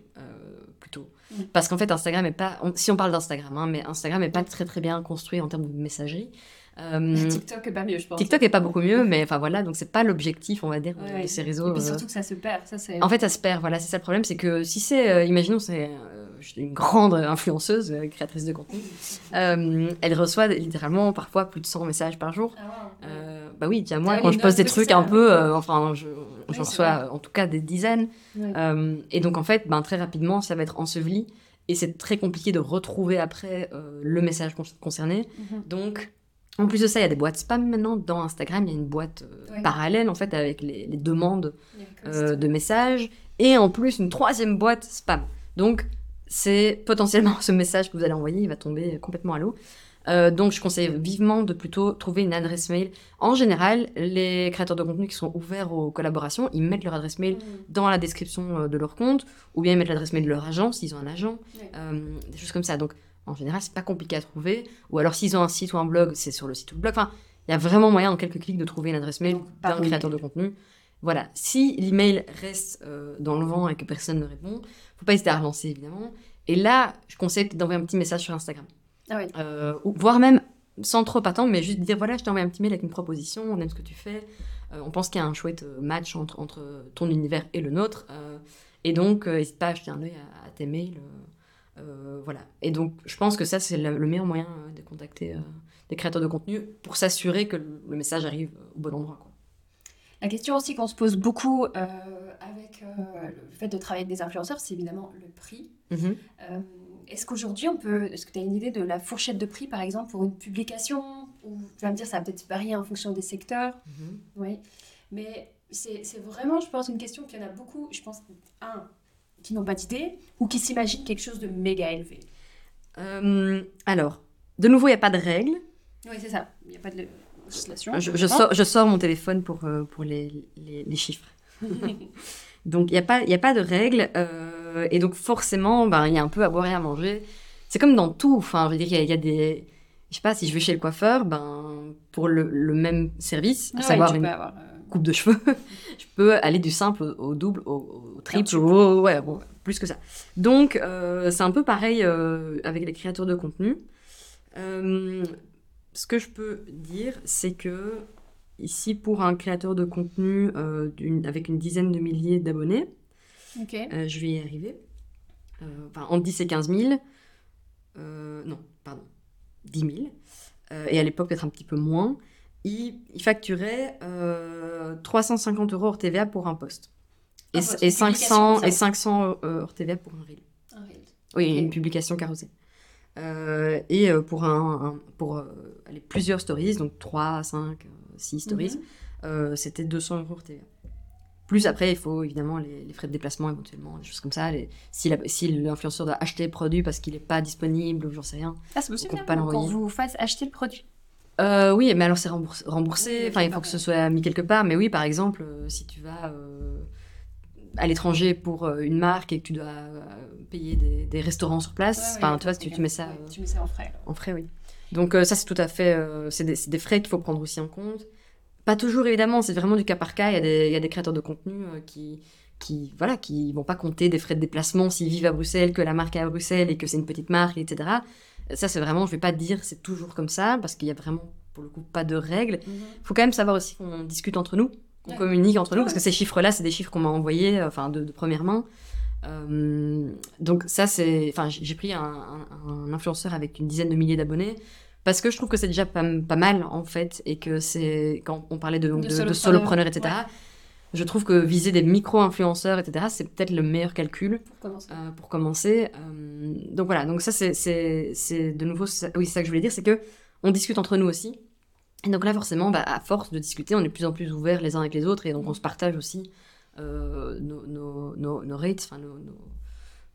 plutôt. Mhm. Parce qu'en fait, Instagram est pas. on- si on parle d'Instagram, hein, mais Instagram est pas très très bien construit en termes de messagerie. Euh, TikTok est pas mieux, je pense. TikTok est pas beaucoup mieux, mais enfin voilà, donc c'est pas l'objectif, on va dire, de- Ouais, de ces Et réseaux. puis euh. surtout que ça se perd. Ça, c'est... En fait, ça se perd, voilà, c'est ça le problème, c'est que si c'est, euh, imaginons, c'est euh, une grande influenceuse, euh, créatrice de contenu, euh, elle reçoit littéralement parfois plus de 100 messages par jour. Ah ouais. Euh, bah oui, déjà moi, Ah quand je poste des trucs ça, un peu, euh, enfin, je, j'en reçois en tout cas des dizaines. Ouais. Euh, et donc en fait, ben, très rapidement, ça va être enseveli. Et c'est très compliqué de retrouver après euh, le message con- concerné. Mhm. Donc, en plus de ça, il y a des boîtes spam maintenant dans Instagram. Il y a une boîte euh, Ouais. parallèle en fait avec les, les demandes euh, de messages et en plus une troisième boîte spam. Donc, c'est potentiellement ce message que vous allez envoyer, il va tomber complètement à l'eau. Euh, donc, je conseille vivement de plutôt trouver une adresse mail. En général, les créateurs de contenu qui sont ouverts aux collaborations, ils mettent leur adresse mail Mhm. dans la description de leur compte, ou bien ils mettent l'adresse mail de leur agent s'ils ont un agent, Ouais. des choses comme ça. Donc en général, c'est pas compliqué à trouver. Ou alors s'ils ont un site ou un blog, c'est sur le site ou le blog. Enfin, il y a vraiment moyen en quelques clics de trouver une adresse mail d'un créateur de contenu. Voilà. Si l'email reste euh, dans le vent et que personne ne répond, faut pas hésiter à relancer évidemment. Et là, je conseille d'envoyer un petit message sur Instagram. Ah oui. Euh, ou voire même sans trop attendre, mais juste dire voilà, je t'ai envoyé un petit mail avec une proposition, on aime ce que tu fais, euh, on pense qu'il y a un chouette match entre, entre ton univers et le nôtre, et donc n'hésite pas à jeter un œil à, à tes mails. Euh, euh, voilà. Et donc, je pense que ça, c'est le, le meilleur moyen euh, de contacter euh, des créateurs de contenu pour s'assurer que le, message arrive au bon endroit. Quoi. La question aussi qu'on se pose beaucoup euh, avec euh, le fait de travailler avec des influenceurs, c'est évidemment le prix. Euh, est-ce qu'aujourd'hui, on peut. Est-ce que tu as une idée de la fourchette de prix, par exemple, pour une publication? Ou tu vas me dire, ça va peut-être varier en fonction des secteurs. Oui. Mais c'est c'est vraiment, je pense, une question qu'il y en a beaucoup, je pense, un, qui n'ont pas d'idée, ou qui s'imaginent quelque chose de méga élevé. Euh, alors, de nouveau, il n'y a pas de règles. Oui, c'est ça. Il n'y a pas de législation. Je, je sors, je sors mon téléphone pour, euh, pour les, les, les chiffres. Donc, il n'y a, pas- y a pas de règles. euh, et donc, forcément, ben, il y a un peu à boire et à manger. C'est comme dans tout. Enfin, je veux dire, il y a- il y, a des. Je sais pas, si je vais chez le coiffeur, ben, pour le, le même service, à Ouais, savoir une avoir, euh, coupe de cheveux, peux aller du simple au, au double, au, au triple, au- ouais, bon, plus que ça. Donc, euh, c'est un peu pareil euh, avec les créateurs de contenu. Euh, ce que je peux dire, c'est que ici, pour un créateur de contenu avec une dizaine de milliers d'abonnés, Ok. euh, je vais y arriver. Enfin, entre 10 et 15 000. euh, non, pardon. 10 000. euh, et à l'époque peut-être un petit peu moins, il, il facturait euh, 350 euros hors TVA pour un poste. Et, Un poste, et une 500, publication, et ça. 500 euh, hors TVA pour un reel. Un reel. Oui, une publication carrossée. Euh, et euh, pour, un, un- pour euh, allez, plusieurs stories, donc 3, 5, 6 stories, Mhm. euh, c'était 200 euros hors TVA. Plus après, il faut évidemment les, les frais de déplacement éventuellement, des choses comme ça. Les, si la- si l'influenceur doit acheter le produit parce qu'il n'est pas disponible ou j'en sais rien. Ah, c'est possible pas l'envoyer. vous fasse acheter le produit. Euh, oui, mais alors c'est remboursé. Enfin, il faut que ce soit mis quelque part. Mais oui, par exemple, euh, si tu vas euh, à l'étranger pour une marque et que tu dois payer des, des restaurants sur place, enfin, tu vois, tu, tu mets ça. Ouais, tu mets ça en frais. En frais, oui. Donc ça, c'est tout à fait... c'est des, frais qu'il faut prendre aussi en compte. Pas toujours, évidemment, c'est vraiment du cas par cas. Il y a des, il y a des créateurs de contenu qui, qui voilà, qui vont pas compter des frais de déplacement s'ils vivent à Bruxelles, que la marque est à Bruxelles et que c'est une petite marque, etc. Ça, c'est vraiment... Je vais pas dire c'est toujours comme ça, parce qu'il y a vraiment, pour le coup, pas de règles. Il faut quand même savoir aussi qu'on discute entre nous, qu'on Ouais. communique entre nous, Ouais, parce que ces chiffres-là, c'est des chiffres qu'on m'a envoyés, euh, enfin, de, de première main. Euh, donc ça, c'est... Enfin, j'ai pris un, un- un influenceur avec une dizaine de milliers d'abonnés, parce que je trouve que c'est déjà pas, pas mal, en fait, et que c'est... Quand on parlait de, donc, De solopreneurs, etc., ouais. Je trouve que viser des micro-influenceurs, etc., c'est peut-être le meilleur calcul Pour commencer. euh, pour commencer. Euh, donc voilà, donc ça c'est- de nouveau, ça- oui c'est ça que je voulais dire, c'est que on discute entre nous aussi. Et donc là forcément, bah, à force de discuter, on est de plus en plus ouverts les uns avec les autres et donc on se partage aussi euh, nos, nos, nos, nos rates, enfin nos,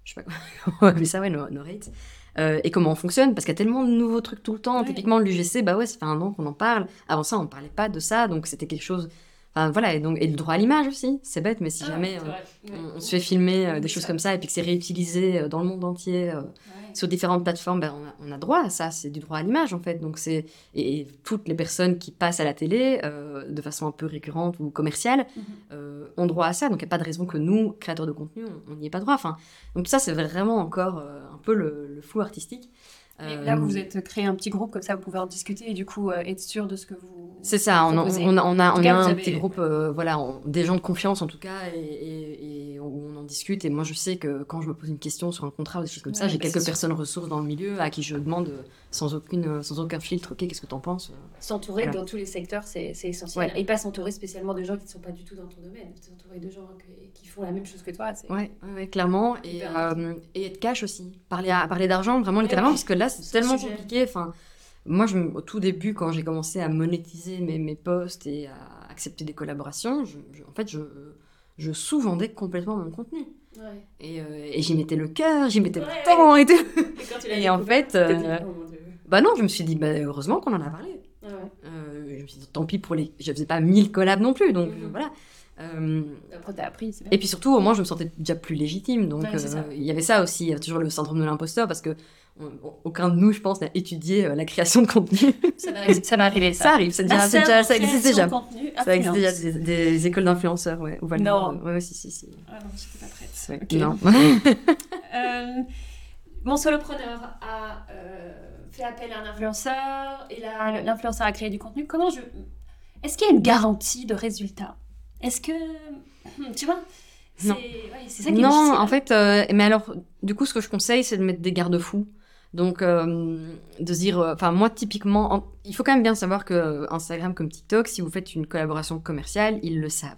je sais pas comment appeler ça, ouais, nos, rates. Euh, et comment on fonctionne, parce qu'il y a tellement de nouveaux trucs tout le temps. Typiquement, l'UGC, bah ouais, ça fait un an qu'on en parle. Avant ça, on parlait pas de ça, donc c'était quelque chose. Enfin voilà, et, donc, et le droit à l'image aussi, c'est bête, mais si Ah, jamais euh, on, se fait filmer euh, des choses comme ça et puis que c'est réutilisé euh, dans le monde entier Ouais. sur différentes plateformes, ben, on, a, on a droit à ça, c'est du droit à l'image en fait. Donc c'est et, et toutes les personnes qui passent à la télé de façon un peu récurrente ou commerciale Mhm. ont droit à ça. Donc il n'y a pas de raison que nous, créateurs de contenu, on n'y ait pas droit. Enfin, donc ça c'est vraiment encore un peu le, le flou artistique. Et là, vous êtes créé un petit groupe, comme ça, vous pouvez en discuter et du coup être sûr de ce que vous. C'est ça, on, on a, on a, on a un avez- petit groupe, euh, voilà, on- des gens de confiance en tout cas, et, et- et où on en discute. Et moi, je sais que quand je me pose une question sur un contrat ou des choses comme ça, j'ai bah, quelques sûr. personnes ressources dans le milieu à qui je demande euh, sans, aucune, euh, sans aucun filtre, ok, qu'est-ce que t'en penses S'entourer Voilà. dans tous les secteurs, c'est c'est essentiel. Ouais. Et pas s'entourer spécialement de gens qui ne sont pas du tout dans ton domaine. S'entourer de gens qui, qui font la même chose que toi. c'est- Ouais, clairement. Et, euh, et être cash aussi. Parler, à, parler d'argent, vraiment littéralement, ouais. parce que là, c'est tellement compliqué. Enfin, moi, je, au tout début, quand j'ai commencé à monétiser mes, mes posts et à accepter des collaborations, je- je- en fait, je, je sous-vendais complètement mon contenu. Ouais. Et, euh, et j'y mettais le cœur, j'y mettais Ouais, le temps et tout. Et, quand tu l'as Et en fait, euh, dit, oh. Bah non, je me suis dit, bah, heureusement qu'on en a parlé. Ah. Euh, je me suis dit, tant pis pour les. Je faisais pas 1000 collabs non plus, donc Mhm. euh, voilà. Euh, Après, t'as appris, bien. et puis surtout, au moins, je me sentais déjà plus légitime. Donc, euh, il y avait ça aussi. Il y avait toujours le syndrome de l'imposteur parce que aucun de nous, je pense, n'a étudié euh, la création de contenu. Ça va, ça va arriver, ça. ça arrive, c'est déjà, c'est déjà- ça existe déjà. contenu, Ça existe déjà des, des écoles d'influenceurs, ouais. Val Non. Ouais, ouais, si, si, si. Ah non, j'étais pas prête. Ouais, Ok. Non. Euh, mon solopreneur a euh, fait appel à un influenceur et là, l'influenceur a créé du contenu. Comment je. Est-ce qu'il y a une garantie de résultat? Est-ce que. Hmm, Tu vois Non. ouais, ça qui est Non, difficile. en fait, euh, mais alors, du coup, ce que je conseille, c'est de mettre des garde-fous. Donc, euh, de dire, euh, enfin, moi, typiquement, en- il faut quand même bien savoir que euh, Instagram comme TikTok, si vous faites une collaboration commerciale, ils le savent.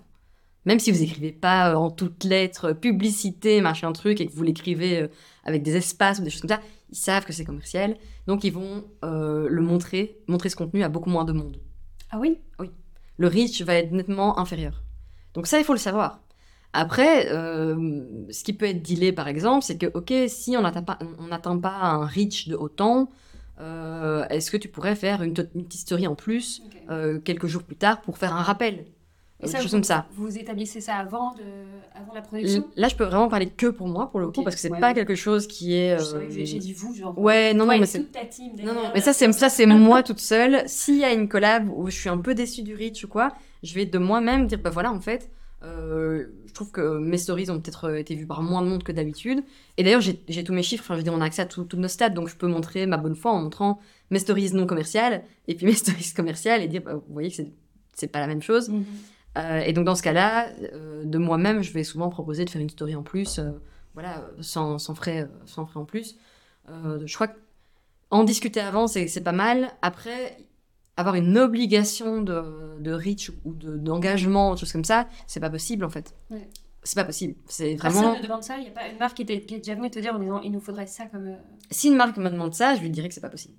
Même si vous écrivez pas euh, en toutes lettres, publicité, machin truc, et que vous l'écrivez avec des espaces ou des choses comme ça, ils savent que c'est commercial. Donc, ils vont le montrer, montrer ce contenu à beaucoup moins de monde. Ah oui Le reach va être nettement inférieur. Donc ça, il faut le savoir. Après, euh, ce qui peut être dealé, par exemple, c'est que, ok, si on n'atteint pas, on n'atteint pas un reach de autant, euh, est-ce que tu pourrais faire une, une petite story en plus euh, quelques jours plus tard pour faire un rappel Et ça, vous, comme ça. Vous établissez ça avant, de, avant la production? Là, je peux vraiment parler que pour moi, pour le coup, parce que c'est ouais. pas quelque chose qui est... Euh, j'ai dit vous, genre. Ouais, non, non, mais c'est... toute ta team Non, non, mais ça, c'est, ça, c'est moi toute seule. S'il y a une collab où je suis un peu déçue du reach ou quoi, je vais de moi-même dire, bah voilà, en fait, euh, je trouve que mes stories ont peut-être euh, été vues par moins de monde que d'habitude. Et d'ailleurs, j'ai, tous mes chiffres, enfin, je veux dire, on a accès à toutes nos stats, donc je peux montrer ma bonne foi en montrant mes stories non commerciales et puis mes stories commerciales et dire, bah, vous voyez que c'est, pas la même chose. Mhm. Euh, et donc dans ce cas-là, euh, de moi-même, je vais souvent proposer de faire une story en plus, euh, voilà, sans, sans frais, sans frais en plus. Je crois que en discuter avant, c'est pas mal. Après, avoir une obligation de, de reach ou de- d'engagement, de, choses comme ça, c'est pas possible en fait. Ouais. C'est pas possible. C'est Personne vraiment. ne demande ça, il n'y a pas une marque qui, t'est- qui est déjà venue te dire en disant il nous faudrait ça comme. euh, Si une marque me demande ça, je lui dirais que c'est pas possible.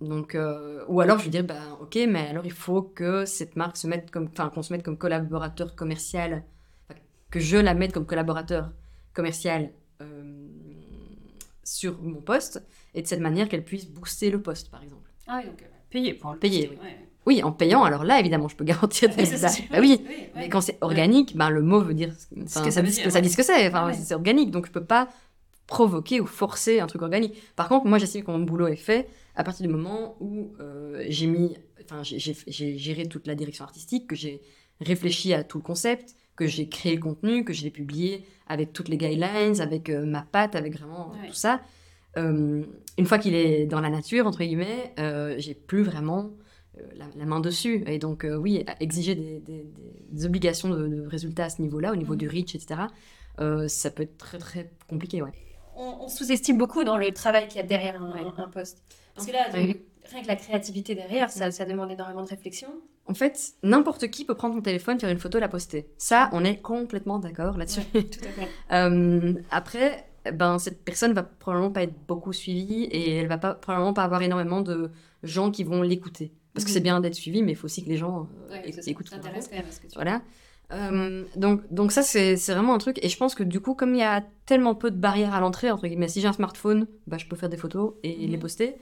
Donc, euh, ou alors je lui dirais, bah, ok, mais alors il faut que cette marque se mette comme, enfin, qu'on se mette comme collaborateur commercial, que je la mette comme collaborateur commercial euh, sur mon poste, et de cette manière qu'elle puisse booster le poste, par exemple. Ah oui, donc payer pour le Payer, ouais. Oui, en payant, alors là, évidemment, je peux garantir des résultats. Bah oui, ouais. mais quand c'est organique, ben, le mot veut dire enfin, que ça dit, ça dit ce que c'est. Enfin, Ouais. c'est organique, donc je peux pas provoquer ou forcer un truc organique. Par contre, moi, j'estime que mon boulot est fait à partir du moment où euh, j'ai mis, enfin, j'ai- géré toute la direction artistique, que j'ai réfléchi à tout le concept, que j'ai créé le contenu, que je l'ai publié avec toutes les guidelines, avec euh, ma patte, avec vraiment Ouais. tout ça. Euh, une fois qu'il est dans la nature, entre guillemets, euh, j'ai plus vraiment euh, la, la main dessus. Et donc, oui, exiger des, des- des- des obligations de, de résultats à ce niveau-là, au niveau Mhm. du reach, etc., ça peut être très, très compliqué, ouais. On, on sous-estime beaucoup dans le travail qu'il y a derrière un, Ouais. un poste. Parce que là, donc, rien que la créativité derrière, ça, ça demande énormément de réflexion. En fait, n'importe qui peut prendre son téléphone, faire une photo, la poster. Ça, on est complètement d'accord là-dessus. Tout à fait. Euh, après, ben, cette personne va probablement pas être beaucoup suivie et elle va pas, probablement pas avoir énormément de gens qui vont l'écouter. Parce que Mhm. c'est bien d'être suivi, mais il faut aussi que les gens euh, Ouais, éc- écoutent. quand même que tu Voilà. Euh, donc, donc ça, c'est vraiment un truc. Et je pense que du coup, comme il y a tellement peu de barrières à l'entrée, entre guillemets, si j'ai un smartphone, bah, je peux faire des photos et Mhm. les poster.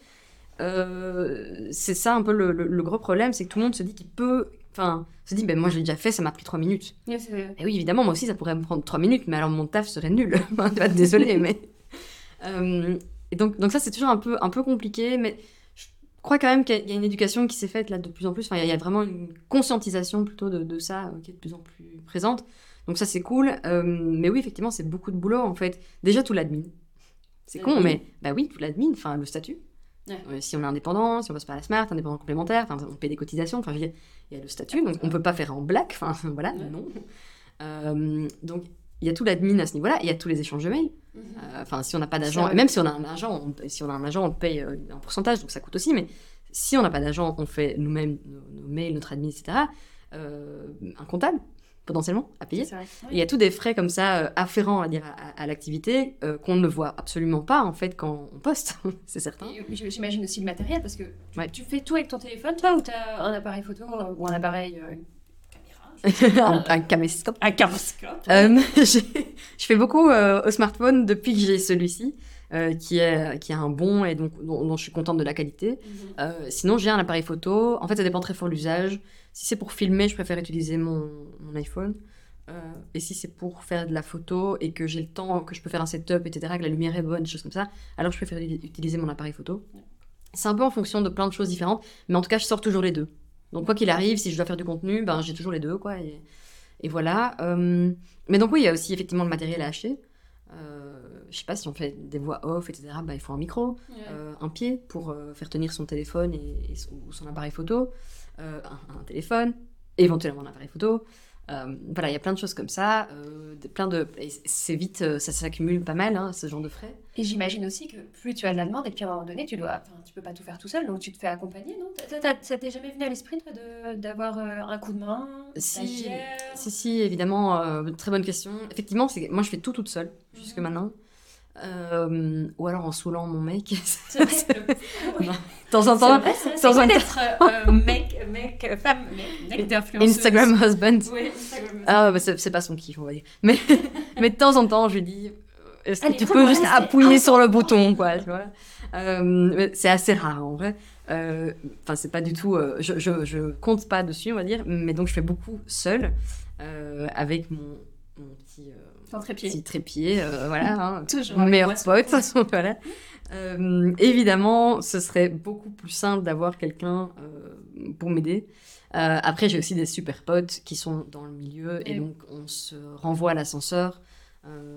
Euh, c'est ça un peu le, le- le gros problème, c'est que tout le monde se dit qu'il peut... Enfin, se dit, ben moi je l'ai déjà fait, ça m'a pris trois minutes. C'est- Et oui, évidemment, moi aussi, ça pourrait me prendre trois minutes, mais alors mon taf serait nul. Désolée, mais... Euh, et donc, donc ça, c'est toujours un peu, un peu compliqué, mais je crois quand même qu'il y a une éducation qui s'est faite là de plus en plus. Enfin, il y a- vraiment une conscientisation plutôt de, de ça euh, qui est de plus en plus présente. Donc ça, c'est cool. Euh, mais oui, effectivement, c'est beaucoup de boulot, en fait. Déjà, tout l'admin. C'est con, L'admin. mais bah oui, tout l'admin, enfin, le statut. Ouais. Euh, si on est indépendant, si on passe par la smart, indépendant complémentaire, on paie des cotisations, enfin, il y a le statut, donc on peut pas faire en black, enfin, voilà, Ouais. non. Euh, donc, il y a tout l'admin à ce niveau-là, il y a tous les échanges de mails. Mhm. Euh, Enfin, si on n'a pas d'agent, et même si on a un agent, on, si on a un agent, on paye un pourcentage, donc ça coûte aussi. Mais si on n'a pas d'agent, on fait nous-mêmes nos, nos mails, notre admin, etc. Un comptable, potentiellement, à payer. Et Il y a tous des frais comme ça euh, afférents, va dire, à, à l'activité euh, qu'on ne voit absolument pas en fait quand on poste, c'est certain. J'imagine aussi le matériel parce que tu, Ouais. tu fais tout avec ton téléphone, toi, ou t'as un appareil photo ou un appareil euh, un, un caméscope. un camoscope. Euh, je fais beaucoup au smartphone depuis que j'ai celui-ci, euh, qui, est, qui a un bon et donc, dont, dont je suis contente de la qualité. Mhm. Euh, sinon, j'ai un appareil photo. En fait, ça dépend très fort de l'usage. Si c'est pour filmer, je préfère utiliser mon, mon iPhone. Euh, et si c'est pour faire de la photo et que j'ai le temps, que je peux faire un setup, etc., que la lumière est bonne, des choses comme ça, alors je préfère utiliser mon appareil photo. C'est un peu en fonction de plein de choses différentes, mais en tout cas, je sors toujours les deux. Donc, quoi qu'il arrive, si je dois faire du contenu, ben, j'ai toujours les deux, quoi. Et, et voilà. Euh, mais donc, oui, il y a aussi effectivement le matériel à acheter. Euh, je sais pas si on fait des voix off, etc., ben, il faut un micro euh, un pied pour euh, faire tenir son téléphone et, et son, ou son appareil photo, euh, un, un téléphone, éventuellement un appareil photo. Euh, voilà, il y a plein de choses comme ça, euh, de- plein de, c'est vite, euh, ça s'accumule pas mal, hein, ce genre de frais. Et j'imagine aussi que plus tu as de la demande et puis à un moment donné, tu dois, tu peux pas tout faire tout seul, donc tu te fais accompagner, non? T'as- t'as- Ça t'est jamais venu à l'esprit toi, d'avoir un coup de main Si, Si, si, évidemment, très bonne question. Effectivement, c'est, moi je fais tout toute seule jusque Mhm. maintenant. Euh, ou alors en saoulant mon mec. C'est vrai, le- oui. de temps temps, dans un- d'être euh, mec, mec, euh, femme, mec, mec. Instagram husband. Oui, Instagram. Ah, bah, c'est pas son kiff, on va dire. Mais, mais de temps en temps, je lui dis euh, est-ce que tu peux juste appuyer un sur le bouton, quoi, tu vois Euh, mais C'est assez rare, en vrai. Euh, Enfin, c'est pas du tout. euh, je, je, je compte pas dessus, on va dire. Mais donc, je fais beaucoup seule, euh, avec mon, mon petit, Ton trépied. petit trépied, euh, voilà. hein, Toujours meilleur pote, voilà. Euh, évidemment, ce serait beaucoup plus simple d'avoir quelqu'un euh, pour m'aider. Euh, après, j'ai aussi des super potes qui sont dans le milieu et donc on se renvoie à l'ascenseur.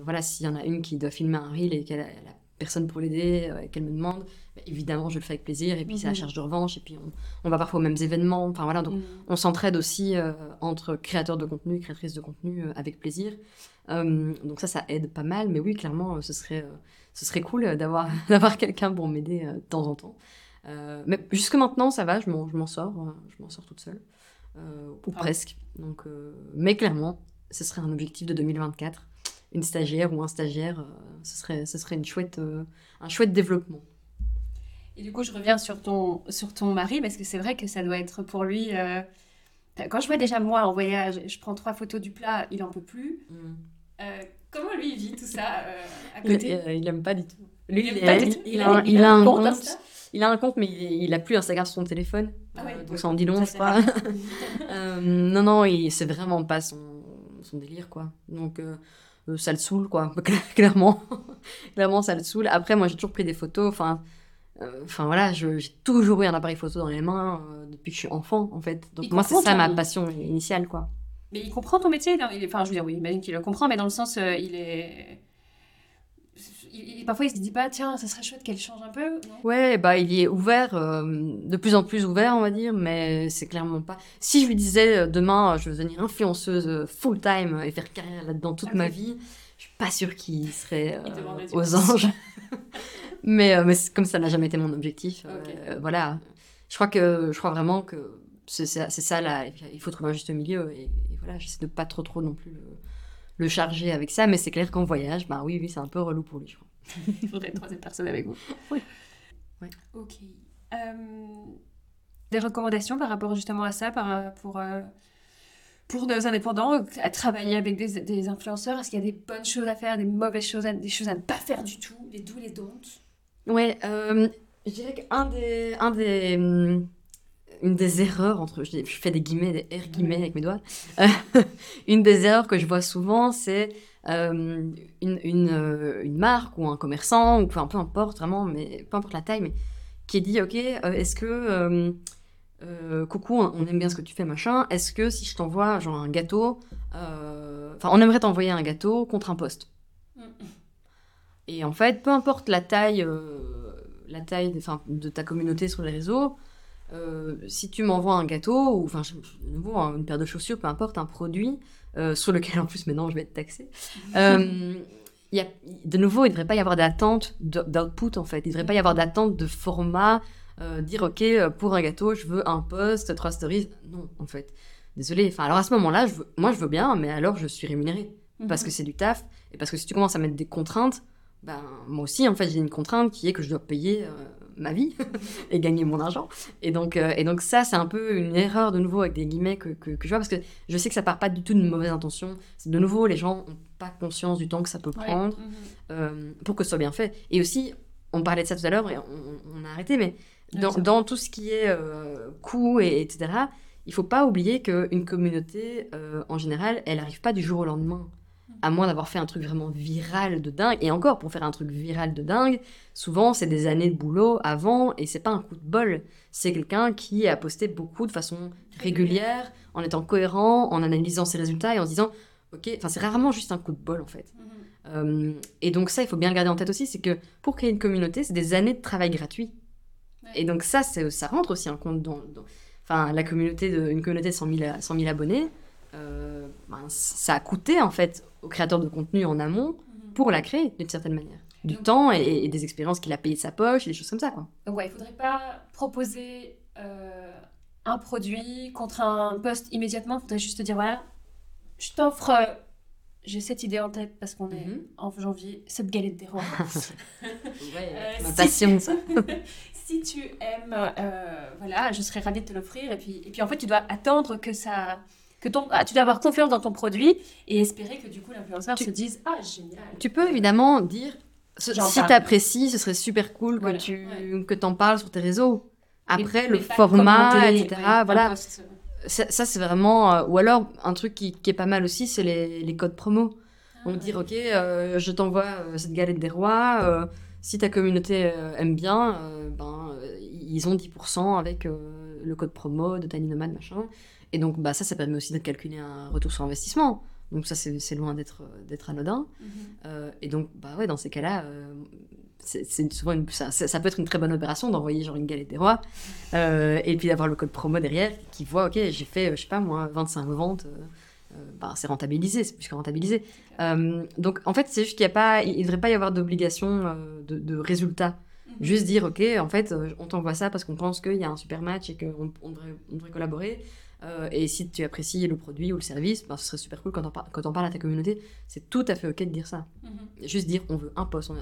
Voilà, s'il y en a une qui doit filmer un reel et qu'elle a, personne pour l'aider, qu'elle me demande, bah, évidemment, je le fais avec plaisir. Et puis, c'est la Mhm. charge de revanche. Et puis, on, on va parfois aux mêmes événements. Enfin, voilà. Donc, Mm. on s'entraide aussi entre créateurs de contenu, créatrices de contenu avec plaisir. Euh, donc ça, ça aide pas mal. Mais oui, clairement, ce serait, euh, ce serait cool euh, d'avoir, d'avoir quelqu'un pour m'aider euh, de temps en temps. Mais jusque maintenant, ça va, je m'en, je m'en sors. euh, je m'en sors toute seule. Ou Ah. presque. Donc, mais clairement, ce serait un objectif de 2024. Une stagiaire ou un stagiaire, euh, ce, serait, ce serait une chouette, euh, un chouette développement. Et du coup, je reviens sur ton, sur ton mari, parce que c'est vrai que ça doit être pour lui. euh, Quand je vois déjà moi en voyage, je prends trois photos du plat, il en peut plus. Euh, comment lui il vit tout ça euh, à Il, côté il, il aime pas du tout. Lui, il, tout. a, un- il a un compte. Insta Il a un compte, mais il, est- il a plus Instagram sur son téléphone. Ah ouais, Euh, donc ça en dit long, je crois. Euh, non, non, c'est vraiment pas son, son délire, quoi. Donc euh, euh, ça le saoule, quoi. Clairement. Clairement, ça le saoule. Après, moi, j'ai toujours pris des photos. Enfin, euh, enfin voilà, j'ai toujours eu un appareil photo dans les mains euh, depuis que je suis enfant, en fait. Donc moi, c'est ça ma passion initiale, quoi. Mais il comprend ton métier il est... Enfin, je veux dire, oui, j'imagine qu'il le comprend, mais dans le sens, euh, il est. il- Parfois, il se dit pas, tiens, ça serait chouette qu'elle change un peu. non? Ouais, bah il y est ouvert, euh, de plus en plus ouvert, on va dire, mais c'est clairement pas. Si je lui disais euh, demain, je veux devenir influenceuse full time et faire carrière là-dedans toute Ah ma oui. vie, je suis pas sûre qu'il serait euh, aux anges. mais mais comme ça n'a jamais été mon objectif, voilà. Je crois que je crois vraiment que c'est ça, là. Il faut trouver un juste milieu et voilà, j'essaie de pas trop trop non plus le, le charger avec ça, mais c'est clair qu'en voyage, bah oui oui, c'est un peu relou pour lui, je crois. Il faudrait une troisième personne avec vous. Oui. Ouais. Ok. Euh, des recommandations par rapport justement à ça, par, pour, euh, pour nos indépendants, à travailler avec des, des influenceurs? Est-ce qu'il y a des bonnes choses à faire, des mauvaises choses, à, des choses à ne pas faire du tout Les do, les don'ts? Ouais, euh, je dirais qu'un des, un des, hum, une des erreurs entre, je, fais des guillemets, des R guillemets avec mes doigts. Euh, une des erreurs que je vois souvent, c'est euh, une, une, euh, une marque ou un commerçant ou enfin peu importe vraiment, mais peu importe la taille, mais qui dit ok, est-ce que euh, coucou, on aime bien ce que tu fais machin. Est-ce que si je t'envoie genre un gâteau, enfin on aimerait t'envoyer un gâteau contre un poste. Et en fait, peu importe la taille, la taille de, de ta communauté sur les réseaux, euh, si tu m'envoies un gâteau, ou enfin, de nouveau, hein, une paire de chaussures, peu importe, un produit, euh, sur lequel en plus maintenant je vais être taxée, euh, y a, de nouveau, il ne devrait pas y avoir d'attente d'output en fait. Il ne devrait pas y avoir d'attente de format, euh, dire ok, pour un gâteau, je veux un post, trois stories. Non, en fait. Désolée. Enfin, alors à ce moment-là, moi je veux bien, mais alors je suis rémunérée parce que c'est du taf et parce que si tu commences à mettre des contraintes, ben moi aussi en fait j'ai une contrainte qui est que je dois payer ma vie et gagner mon argent. Et donc euh, et donc ça c'est un peu une erreur de nouveau avec des guillemets que, que, que je vois parce que je sais que ça part pas du tout d'une mauvaise intention c'est de nouveau les gens ont pas conscience du temps que ça peut prendre Mhm. euh, pour que ce soit bien fait. Et aussi on parlait de ça tout à l'heure et on, on a arrêté mais dans, tout ce qui est euh, coût et etc il faut pas oublier qu'une communauté en général elle arrive pas du jour au lendemain à moins d'avoir fait un truc vraiment viral de dingue. Et encore, pour faire un truc viral de dingue, souvent c'est des années de boulot avant et c'est pas un coup de bol. C'est quelqu'un qui a posté beaucoup de façon régulière, en étant cohérent, en analysant ses résultats et en se disant, ok, enfin c'est rarement juste un coup de bol en fait. Mhm. Euh, et donc ça, il faut bien le garder en tête aussi, c'est que pour créer une communauté, c'est des années de travail gratuit. Ouais. Et donc ça, c'est- ça rentre aussi en compte dans, dans- enfin la communauté de, une communauté de 100 000, a- 100 000 abonnés. Euh, ben, ça a coûté en fait aux créateurs de contenu en amont Mhm. pour la créer d'une certaine manière. Du Donc- temps et, et des expériences qu'il a payé de sa poche, des choses comme ça quoi. Ouais, il faudrait pas proposer euh, un produit contre un poste immédiatement. Il faudrait juste te dire voilà, je t'offre, euh, j'ai cette idée en tête parce qu'on est Mhm. en janvier, cette galette des rois. Euh, ma si- passion ça. si tu aimes, voilà, je serais ravie de te l'offrir. Et puis, et puis en fait, tu dois attendre que ça, que ton, ah, tu dois avoir confiance dans ton produit et espérer que du coup l'influenceur se dise ah génial. Tu peux évidemment dire ce- si t'apprécies, ce serait super cool Voilà, que tu ouais. que t'en parles sur tes réseaux. Après Mais- le mais format, etc. ouais, voilà, ça, ça, c'est vraiment. euh, ou alors un truc qui, qui est pas mal aussi, c'est les, les codes promo. Donc dire ok, euh, je t'envoie euh, cette galette des rois. si ta communauté aime bien, ben ils ont 10% avec le code promo de Tiny Nomad machin. Et donc bah ça, ça permet aussi de calculer un retour sur investissement. Donc ça, c'est loin d'être d'être anodin. Euh, et donc, bah ouais, dans ces cas-là, euh, c'est c'est souvent une, ça, ça- peut être une très bonne opération d'envoyer genre une galette des rois euh, et puis d'avoir le code promo derrière qui voit, ok, j'ai fait, euh, je sais pas moi, 25 ventes. euh, euh, bah, c'est rentabilisé, c'est plus que rentabilisé. Euh, donc en fait, c'est juste qu'il n'y a pas, il ne devrait pas y avoir d'obligation euh, de, de résultat. Juste dire, ok, en fait, euh, on t'envoie ça parce qu'on pense qu'il y a un super match et qu'on on devrait, on devrait collaborer. Euh, et si tu apprécies le produit ou le service, ben, ce serait super cool quand on, par- quand on parle à ta communauté. C'est tout à fait ok de dire ça. Juste dire, on veut un poste. on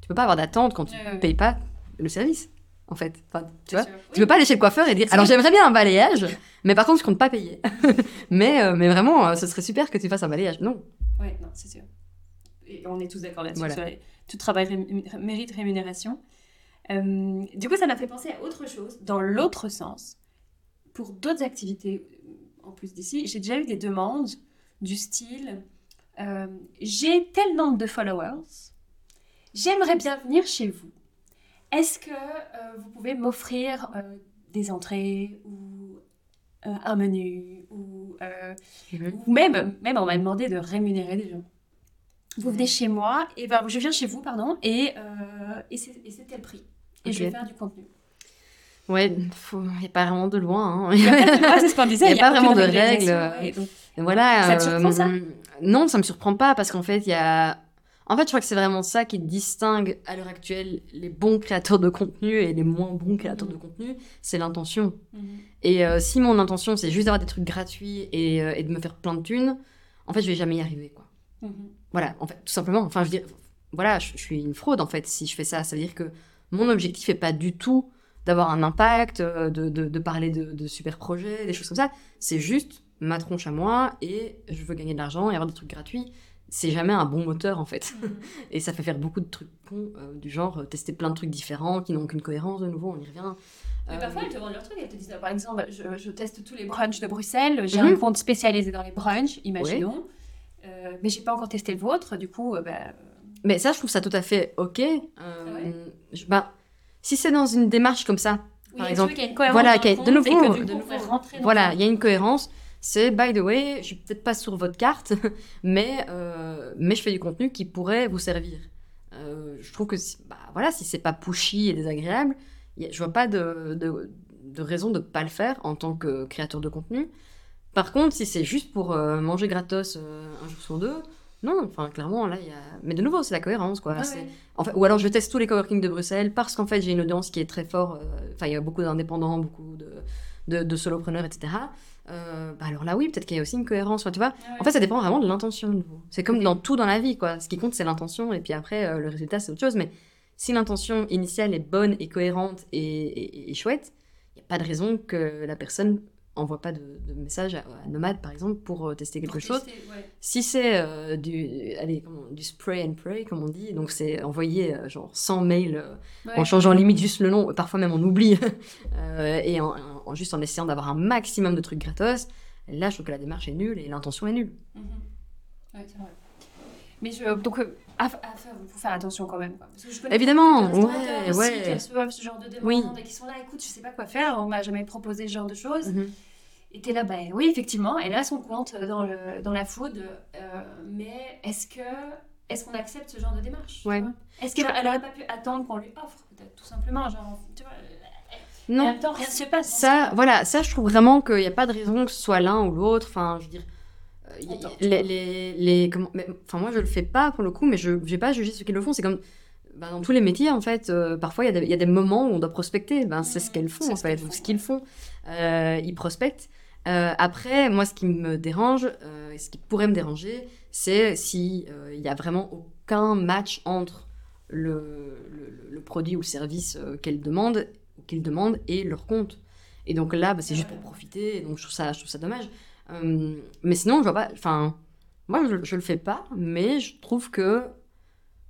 Tu peux pas avoir d'attente quand tu ouais. payes pas le service, en fait. Enfin, tu vois tu peux pas aller chez le coiffeur et dire alors j'aimerais bien un balayage, mais par contre je compte pas payer. mais, euh, mais vraiment, euh, ce serait super que tu fasses un balayage. Non. Ouais, non, c'est sûr. Et on est tous d'accord là-dessus. Voilà. Tout travail mérite rémunération. Euh, du coup, ça m'a fait penser à autre chose, dans l'autre sens. Pour d'autres activités, en plus d'ici, j'ai déjà eu des demandes du style euh, J'ai tel nombre de followers, j'aimerais bien venir chez vous. Est-ce que euh, vous pouvez m'offrir euh, des entrées ou euh, un menu ou euh, ou même, même on m'a demandé de rémunérer des gens. Vous venez chez moi, et ben, je viens chez vous, pardon, et, euh, et c'est tel prix. Et je vais faire du contenu. Ouais, il n'y a pas vraiment de loin. hein. Il y a pas a vraiment de règles. ouais, donc- voilà. Ça te surprend, ça euh, Non, ça me surprend pas parce qu'en fait, il y a. En fait, je crois que c'est vraiment ça qui distingue à l'heure actuelle les bons créateurs de contenu et les moins bons créateurs de contenu, c'est l'intention. Mhm. Et euh, si mon intention c'est juste d'avoir des trucs gratuits et, euh, et de me faire plein de thunes, en fait, je vais jamais y arriver, quoi. Mhm. Voilà, en fait, tout simplement. Enfin, je veux dire, voilà, je, je suis une fraude en fait si je fais ça. Ça veut dire que mon objectif n'est pas du tout d'avoir un impact, euh, de, de, de parler de, de super projets, des choses comme ça. C'est juste ma tronche à moi et je veux gagner de l'argent et avoir des trucs gratuits. C'est jamais un bon moteur en fait. Et ça fait faire beaucoup de trucs cons, euh, du genre euh, tester plein de trucs différents qui n'ont aucune cohérence de nouveau, on y revient. Mais Euh, parfois, elles te vendent leur truc. Elles te disent, par exemple, je, je teste tous les brunchs de Bruxelles. J'ai Mhm. un compte spécialisé dans les brunchs, imaginons. Euh, mais j'ai pas encore testé le vôtre. Du coup, euh, bah, Mais ça, je trouve ça tout à fait ok. Euh, Ouais? je- bah, si c'est dans une démarche comme ça, oui, Par exemple, qu'il y ait une cohérence voilà, dans de et nouveau- que du coup, on Voilà, il y a une cohérence. C'est, by the way, je suis peut-être pas sur votre carte, mais, euh, mais je fais du contenu qui pourrait vous servir. Euh, je trouve que, si, bah, voilà, si c'est pas pushy et désagréable, a- je vois pas de, de, de raison de pas le faire en tant que créateur de contenu. Par contre, si c'est juste pour euh, manger gratos euh, un jour sur deux, non, enfin, clairement, là, il y a... Mais de nouveau, c'est la cohérence, quoi. Ah ouais. en fait, ou alors je teste tous les coworking de Bruxelles parce qu'en fait j'ai une audience qui est très fort. euh, Enfin, il y a beaucoup d'indépendants, beaucoup de, de, de solopreneurs, etc. Euh, bah alors là, oui, peut-être qu'il y a aussi une cohérence. Tu vois, Ah ouais. en fait, ça dépend vraiment de l'intention. C'est comme dans tout dans la vie, quoi. Ce qui compte, c'est l'intention, et puis après, euh, le résultat, c'est autre chose. Mais si l'intention initiale est bonne et cohérente et, et- et chouette, il n'y a pas de raison que la personne envoie pas de, de message à, à Nomade, par exemple, pour euh, tester quelque Pour chose. tester, ouais. Si c'est euh, du, allez, comment- du spray and pray, comme on dit, donc c'est envoyer euh, genre 100 mails euh, en Ouais. changeant limite juste le nom, parfois même on oublie, et en, en- juste en essayant d'avoir un maximum de trucs gratos, là je trouve que la démarche est nulle et l'intention est nulle. Mhm. Ouais, c'est vrai. Mais je, donc, euh, à, à faire, faut faire attention quand même. Quoi. Parce que je Évidemment, ouais, ouais. qui ce genre de demandes Oui. et qui sont là, écoute, je sais pas quoi faire, on m'a jamais proposé ce genre de choses. Mhm. Et t'es là, ben oui, effectivement, elle a son compte dans, le, dans la food, euh, mais est-ce que est-ce qu'on accepte ce genre de démarche Ouais. Est-ce qu'elle elle aurait pas pu attendre qu'on lui offre, peut-être, tout simplement, genre, tu vois, et en Non, même temps, rien ne se passe. ça, voilà, ça je trouve vraiment qu'il n'y a pas de raison que ce soit l'un ou l'autre, enfin je veux dire... euh, y- Attends, les, les, les- comment, mais- enfin moi je le fais pas pour le coup, mais je n'ai pas jugé ceux qui le font. C'est comme bah, dans tous les métiers en fait. euh, parfois il y, a des- il y a des moments où on doit prospecter. Ben, c'est ce qu'elles font C'est ce qu'ils font. Euh, ils prospectent. Euh, après, moi, ce qui me dérange, et ce qui pourrait me déranger, c'est si il y a vraiment aucun match entre le, le, le produit ou le service qu'elles demandent, qu'ils demandent et leur compte. Et donc là, bah, c'est juste pour profiter. Donc je trouve ça, je trouve ça dommage. Euh, mais sinon, je vois pas. Enfin, moi, je, je le fais pas, mais je trouve que.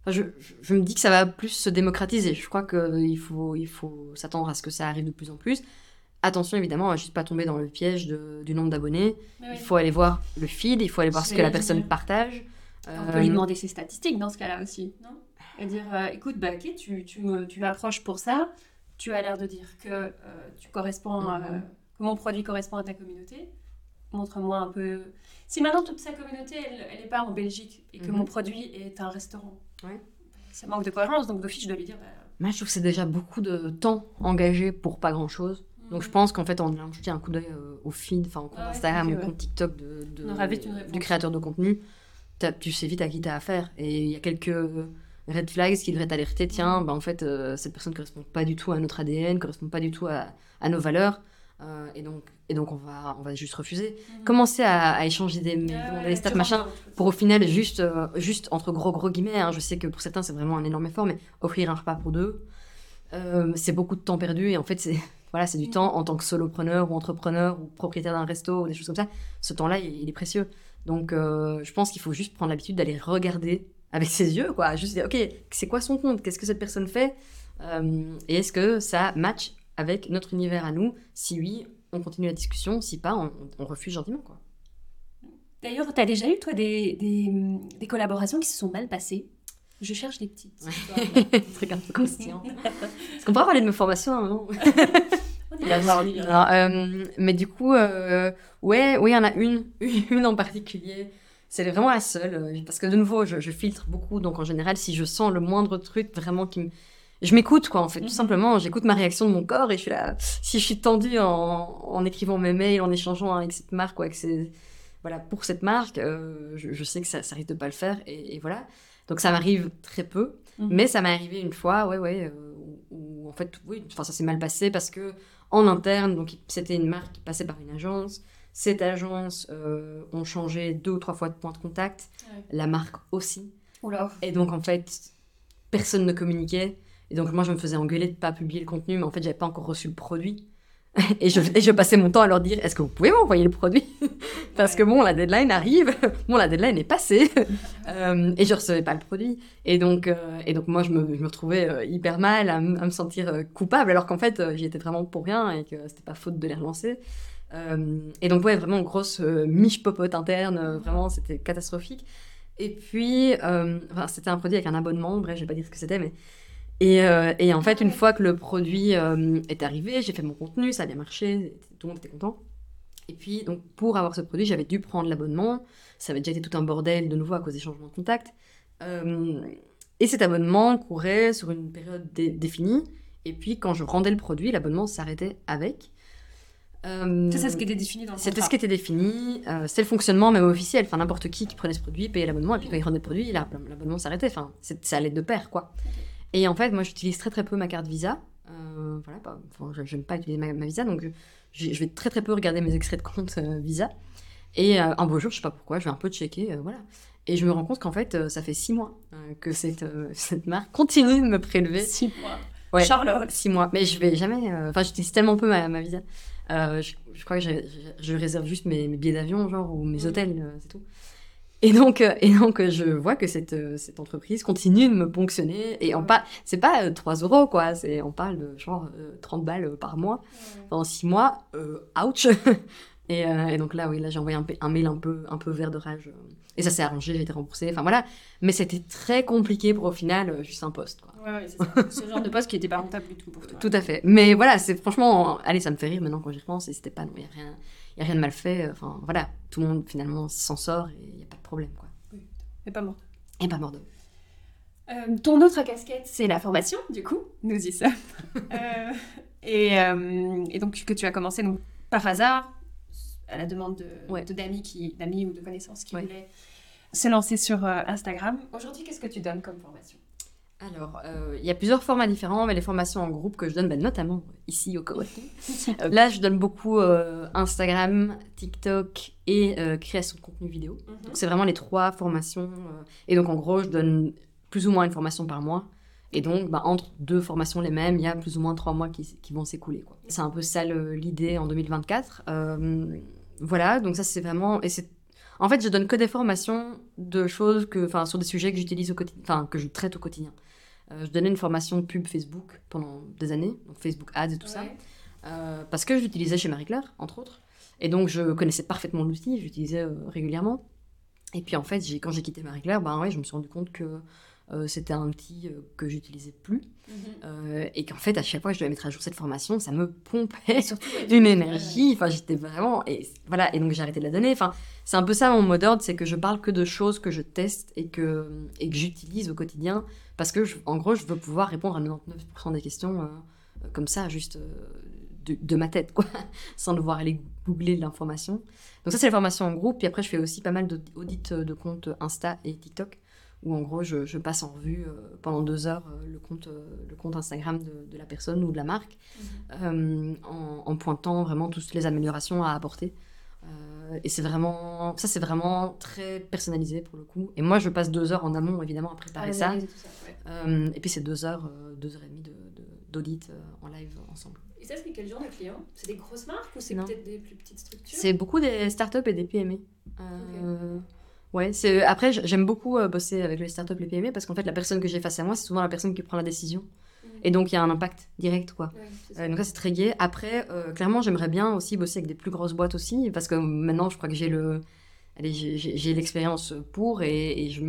je, me dis que ça va plus se démocratiser. Je crois qu'il faut, il faut s'attendre à ce que ça arrive de plus en plus. Attention, évidemment, à juste pas tomber dans le piège de- du nombre d'abonnés. Oui. Il faut aller voir le feed, il faut aller voir ce que la personne dire. partage. On peut Euh, lui demander ses statistiques dans ce cas-là aussi, non? Et dire, euh, écoute, bah, ok, tu, tu, tu m'approches pour ça, tu as l'air de dire que, euh, tu corresponds, Mhm. que mon produit correspond à ta communauté. Montre-moi un peu. Si maintenant toute sa communauté, elle n'est pas en Belgique et que Mhm. mon produit est un restaurant, Ouais. ça manque de cohérence. Donc d'office, je dois lui dire. Bah, Moi, je trouve que c'est déjà beaucoup de temps engagé pour pas grand-chose. Donc je pense qu'en fait, en allant jeter un coup d'œil euh, au feed, enfin au compte Ah ouais, Instagram, au compte TikTok de, de- du créateur de contenu, tu sais vite à qui t'as affaire. Et il y a quelques red flags qui devraient t'alerter. Tiens, bah, en fait, euh, cette personne correspond pas du tout à notre ADN, correspond pas du tout à, à nos valeurs. Euh, et, donc, et donc, on va, on va juste refuser. Commencer à, à échanger des Ah ouais, stats, machin, pour au final, juste, euh, juste entre gros gros guillemets, hein, je sais que pour certains c'est vraiment un énorme effort, mais offrir un repas pour deux, euh, c'est beaucoup de temps perdu et en fait c'est voilà, c'est du Mm. temps en tant que solopreneur ou entrepreneur ou propriétaire d'un resto ou des choses comme ça. Ce temps-là, il, il est précieux. Donc je pense qu'il faut juste prendre l'habitude d'aller regarder avec ses yeux, quoi. Juste dire, ok, c'est quoi son compte? Qu'est-ce que cette personne fait? Et est-ce que ça match avec notre univers à nous Si oui, on continue la discussion. Si pas, on, on refuse gentiment, quoi. D'ailleurs, tu as déjà eu, toi, des, des, des collaborations qui se sont mal passées? Je cherche des petites. Truc un peu croustillant. Est-ce qu'on parler de mes formations à un moment euh, mais du coup, euh, ouais, oui, il y en a une, une en particulier. C'est vraiment la seule, euh, parce que de nouveau, je, je filtre beaucoup, donc en général, si je sens le moindre truc vraiment qui me... Je m'écoute, quoi, en fait, Mhm. tout simplement, j'écoute ma réaction de mon corps et je suis là... Si je suis tendue en, en écrivant mes mails, en échangeant avec cette marque, ou avec ces... Voilà, pour cette marque, euh, je, je sais que ça, ça risque de pas le faire, et, et voilà. Donc ça m'arrive très peu, Mhm. mais ça m'est arrivé une fois, ouais, ouais, euh, où, où, en fait, oui, enfin, ça s'est mal passé parce que en interne, donc c'était une marque qui passait par une agence. Cette agence euh, ont changé deux ou trois fois de point de contact, Ouais. la marque aussi. Oula. Et donc en fait, personne ne communiquait. Et donc moi je me faisais engueuler de pas publier le contenu, mais en fait j'avais pas encore reçu le produit. Et je, et je passais mon temps à leur dire est-ce que vous pouvez m'envoyer le produit? Parce que bon, la deadline arrive, bon, la deadline est passée, Euh, et je recevais pas le produit. Et donc, euh, et donc moi, je me, je me retrouvais euh, hyper mal, à, me sentir coupable, alors qu'en fait, j'y étais vraiment pour rien et que c'était pas faute de les relancer. Euh, et donc, ouais, vraiment grosse miche popote interne, vraiment, c'était catastrophique. Et puis, enfin, c'était un produit avec un abonnement, bref, je vais pas dire ce que c'était, mais. Et, euh, et en fait, une fois que le produit euh, est arrivé, j'ai fait mon contenu, ça a bien marché, tout le monde était content. Et puis, donc, pour avoir ce produit, j'avais dû prendre l'abonnement. Ça avait déjà été tout un bordel de nouveau à cause des changements de contact. Euh, et cet abonnement courait sur une période dé- définie. Et puis, quand je rendais le produit, l'abonnement s'arrêtait avec. Euh, Ça, c'est ce qui était défini dans le c'était ce qui était défini, c'était le fonctionnement même officiel. Enfin, n'importe qui qui prenait ce produit payait l'abonnement, et puis quand il rendait le produit, la- l'abonnement s'arrêtait. Enfin, c'est- ça allait de pair, quoi. Et en fait, moi, j'utilise très très peu ma carte Visa. Euh, voilà, pas- enfin, je j'aime pas utiliser ma, ma Visa, donc je, je vais très très peu regarder mes extraits de compte euh, Visa. Et euh, un beau jour, je sais pas pourquoi, je vais un peu checker, euh, voilà. Et je me rends compte qu'en fait, ça fait six mois que cette, cette marque continue de me prélever. Six mois. Ouais. Charlotte. Six mois. Mais je vais jamais. Enfin, j'utilise tellement peu ma, ma visa. Je, je crois que je, réserve juste mes, mes billets d'avion, genre, ou mes hôtels, c'est tout. Et donc, euh, et donc euh, je vois que cette, euh, cette entreprise continue de me ponctionner. Et on Ouais. pas, c'est pas euh, 3 euros, quoi. C'est, on parle de genre euh, 30 balles par mois pendant 6 mois. Euh, ouch! et, euh, et donc là, oui, là, j'ai envoyé un, mail un peu, un peu vert de rage. Et ça s'est arrangé, j'ai été remboursée. Enfin voilà. Mais c'était très compliqué pour au final, juste un poste, quoi. Ouais, ouais, c'est ça. C'est le genre de poste qui était pas rentable du tout pour toi. Tout à fait. Mais voilà, c'est franchement, allez, ça me fait rire maintenant quand j'y repense. Et c'était pas, il y a rien, y a rien de mal fait. Enfin voilà, tout le monde finalement s'en sort et il a pas problème quoi. Mais pas mort. Et pas mort. Euh, ton autre casquette, c'est la formation, du coup, nous y sommes. Euh, et, euh, et donc que tu as commencé donc, par hasard, à la demande de, Ouais. de d'amis, qui, d'amis ou de connaissances qui Ouais. voulaient se lancer sur euh, Instagram. Aujourd'hui, qu'est-ce que tu donnes comme formation? Alors, euh, il y a plusieurs formats différents, mais les formations en groupe que je donne, bah, notamment ici au coworking. Euh, là, je donne beaucoup euh, Instagram, TikTok et création de contenu vidéo. Donc, c'est vraiment les trois formations. et donc, en gros, je donne plus ou moins une formation par mois. Et donc, bah, entre deux formations les mêmes, il y a plus ou moins trois mois qui, qui vont s'écouler. C'est un peu ça l'idée en 2024. Euh, voilà, donc ça, c'est vraiment. Et c'est en fait, je donne que des formations de choses que, enfin, sur des sujets que j'utilise au quotidien, enfin, que je traite au quotidien. Euh, je donnais une formation pub Facebook pendant des années, donc Facebook Ads et tout ça, euh, parce que j'utilisais chez Marie Claire, entre autres. Et donc, je connaissais parfaitement l'outil, j'utilisais euh, régulièrement. Et puis, en fait, quand j'ai quitté Marie Claire, ben ouais, je me suis rendu compte que euh, c'était un outil euh, que j'utilisais plus. Mhm. Euh, et qu'en fait, à chaque fois que je devais mettre à jour cette formation, ça me pompait Surtout, une énergie. Enfin, j'étais vraiment. Et voilà, et donc j'ai arrêté de la donner. Enfin, c'est un peu ça mon mot d'ordre c'est que je parle que de choses que je teste et que, et que j'utilise au quotidien. Parce que, je- en gros, je veux pouvoir répondre à 99% des questions euh, euh, comme ça, juste euh, de, de ma tête, quoi, sans devoir aller googler l'information. Donc, ça, c'est la formation en groupe. Puis après, je fais aussi pas mal d'audits de comptes Insta et TikTok où en gros je, je passe en revue euh, pendant deux heures euh, le, compte, euh, le compte Instagram de, de la personne ou de la marque en, en pointant vraiment toutes les améliorations à apporter. Euh, et c'est vraiment, ça c'est vraiment très personnalisé pour le coup. Et moi je passe deux heures en amont évidemment à préparer ça. Euh, et puis c'est deux heures, euh, deux heures et demie de- de- d'audit euh, en live ensemble. Et ça, c'est quel genre de clients? C'est des grosses marques ou c'est peut-être des plus petites structures? C'est beaucoup des startups et des PME. Euh, Ouais, c'est après j'aime beaucoup bosser avec les startups et les PME parce qu'en fait la personne que j'ai face à moi c'est souvent la personne qui prend la décision. Et donc il y a un impact direct quoi. Ouais, c'est. Euh, donc ça c'est très gai. Après euh, clairement j'aimerais bien aussi bosser avec des plus grosses boîtes aussi parce que maintenant je crois que j'ai le j'ai- l'expérience pour et, et je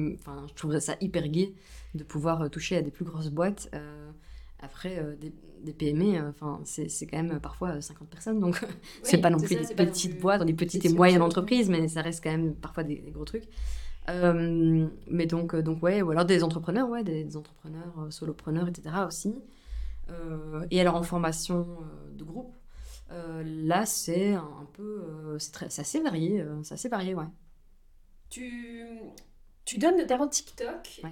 je trouverais ça hyper gai de pouvoir euh, toucher à des plus grosses boîtes. Euh, après euh, des, des PME euh, enfin c'est c'est quand même euh, parfois euh, 50 personnes donc c'est Oui, pas non c'est plus ça, des c'est petites boîtes, dit petites et moyennes entreprises, mais ça reste quand même parfois des, des gros trucs. Euh, mais donc, euh, donc ouais, ou alors des entrepreneurs, ouais, des, des entrepreneurs, euh, solopreneurs, etc. aussi. Euh, et alors en formation de groupe, là c'est un, un peu, c'est assez varié, c'est assez varié, ouais. Tu, tu donnes notamment TikTok Ouais.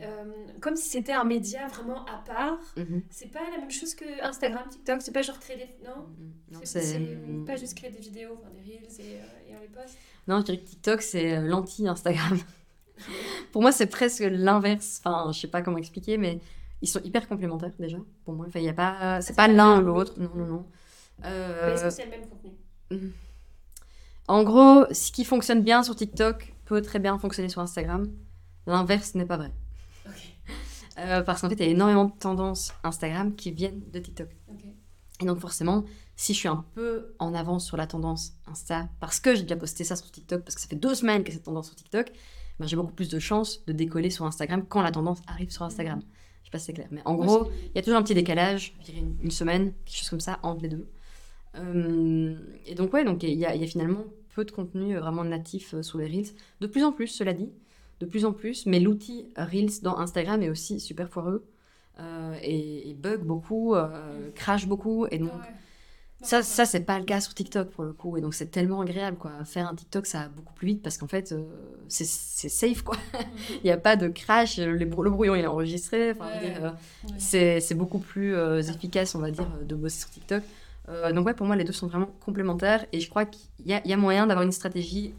comme si c'était un média vraiment à part. Mhm. C'est pas la même chose que Instagram, TikTok. C'est pas genre créer des. Non? Non, C'est c'est- c'est pas juste créer des vidéos, enfin, des reels et, et on les poste. Non, je dirais que TikTok, c'est l'anti-Instagram. Pour moi, c'est presque l'inverse. Enfin, je sais pas comment expliquer, mais ils sont hyper complémentaires déjà. Pour moi, enfin, il y a pas, c'est pas l'un ou l'autre. Non, non, non. Euh, est-ce que c'est le même contenu? En gros, ce qui fonctionne bien sur TikTok peut très bien fonctionner sur Instagram. L'inverse n'est pas vrai. Euh, parce qu'en fait, il y a énormément de tendances Instagram qui viennent de TikTok. Ok. Et donc forcément, si je suis un peu en avance sur la tendance Insta, parce que j'ai déjà posté ça sur TikTok, parce que ça fait deux semaines que cette tendance sur TikTok, ben, j'ai beaucoup plus de chances de décoller sur Instagram quand la tendance arrive sur Instagram. Je sais pas si c'est clair. Mais en gros, il y a toujours un petit décalage, une, une semaine, quelque chose comme ça, entre les deux. Euh, et donc, ouais, donc il y, a- il y a finalement peu de contenu vraiment natif euh, sur les Reels. De plus en plus, cela dit, de plus en plus, mais l'outil Reels dans Instagram est aussi super foireux euh, et, et bug beaucoup, euh, crash beaucoup. Et donc, Ah ouais. Ça, ça c'est pas le cas sur TikTok pour le coup. Et donc, c'est tellement agréable, quoi. Faire un TikTok, ça va beaucoup plus vite parce qu'en fait, euh, c'est safe, quoi. Il n'y a pas de crash, euh, brou- le brouillon il est enregistré. Enfin, euh, c'est beaucoup plus euh, efficace, on va dire, de bosser sur TikTok. Euh, donc ouais, pour moi, les deux sont vraiment complémentaires et je crois qu'il y, a- il y a moyen d'avoir une stratégie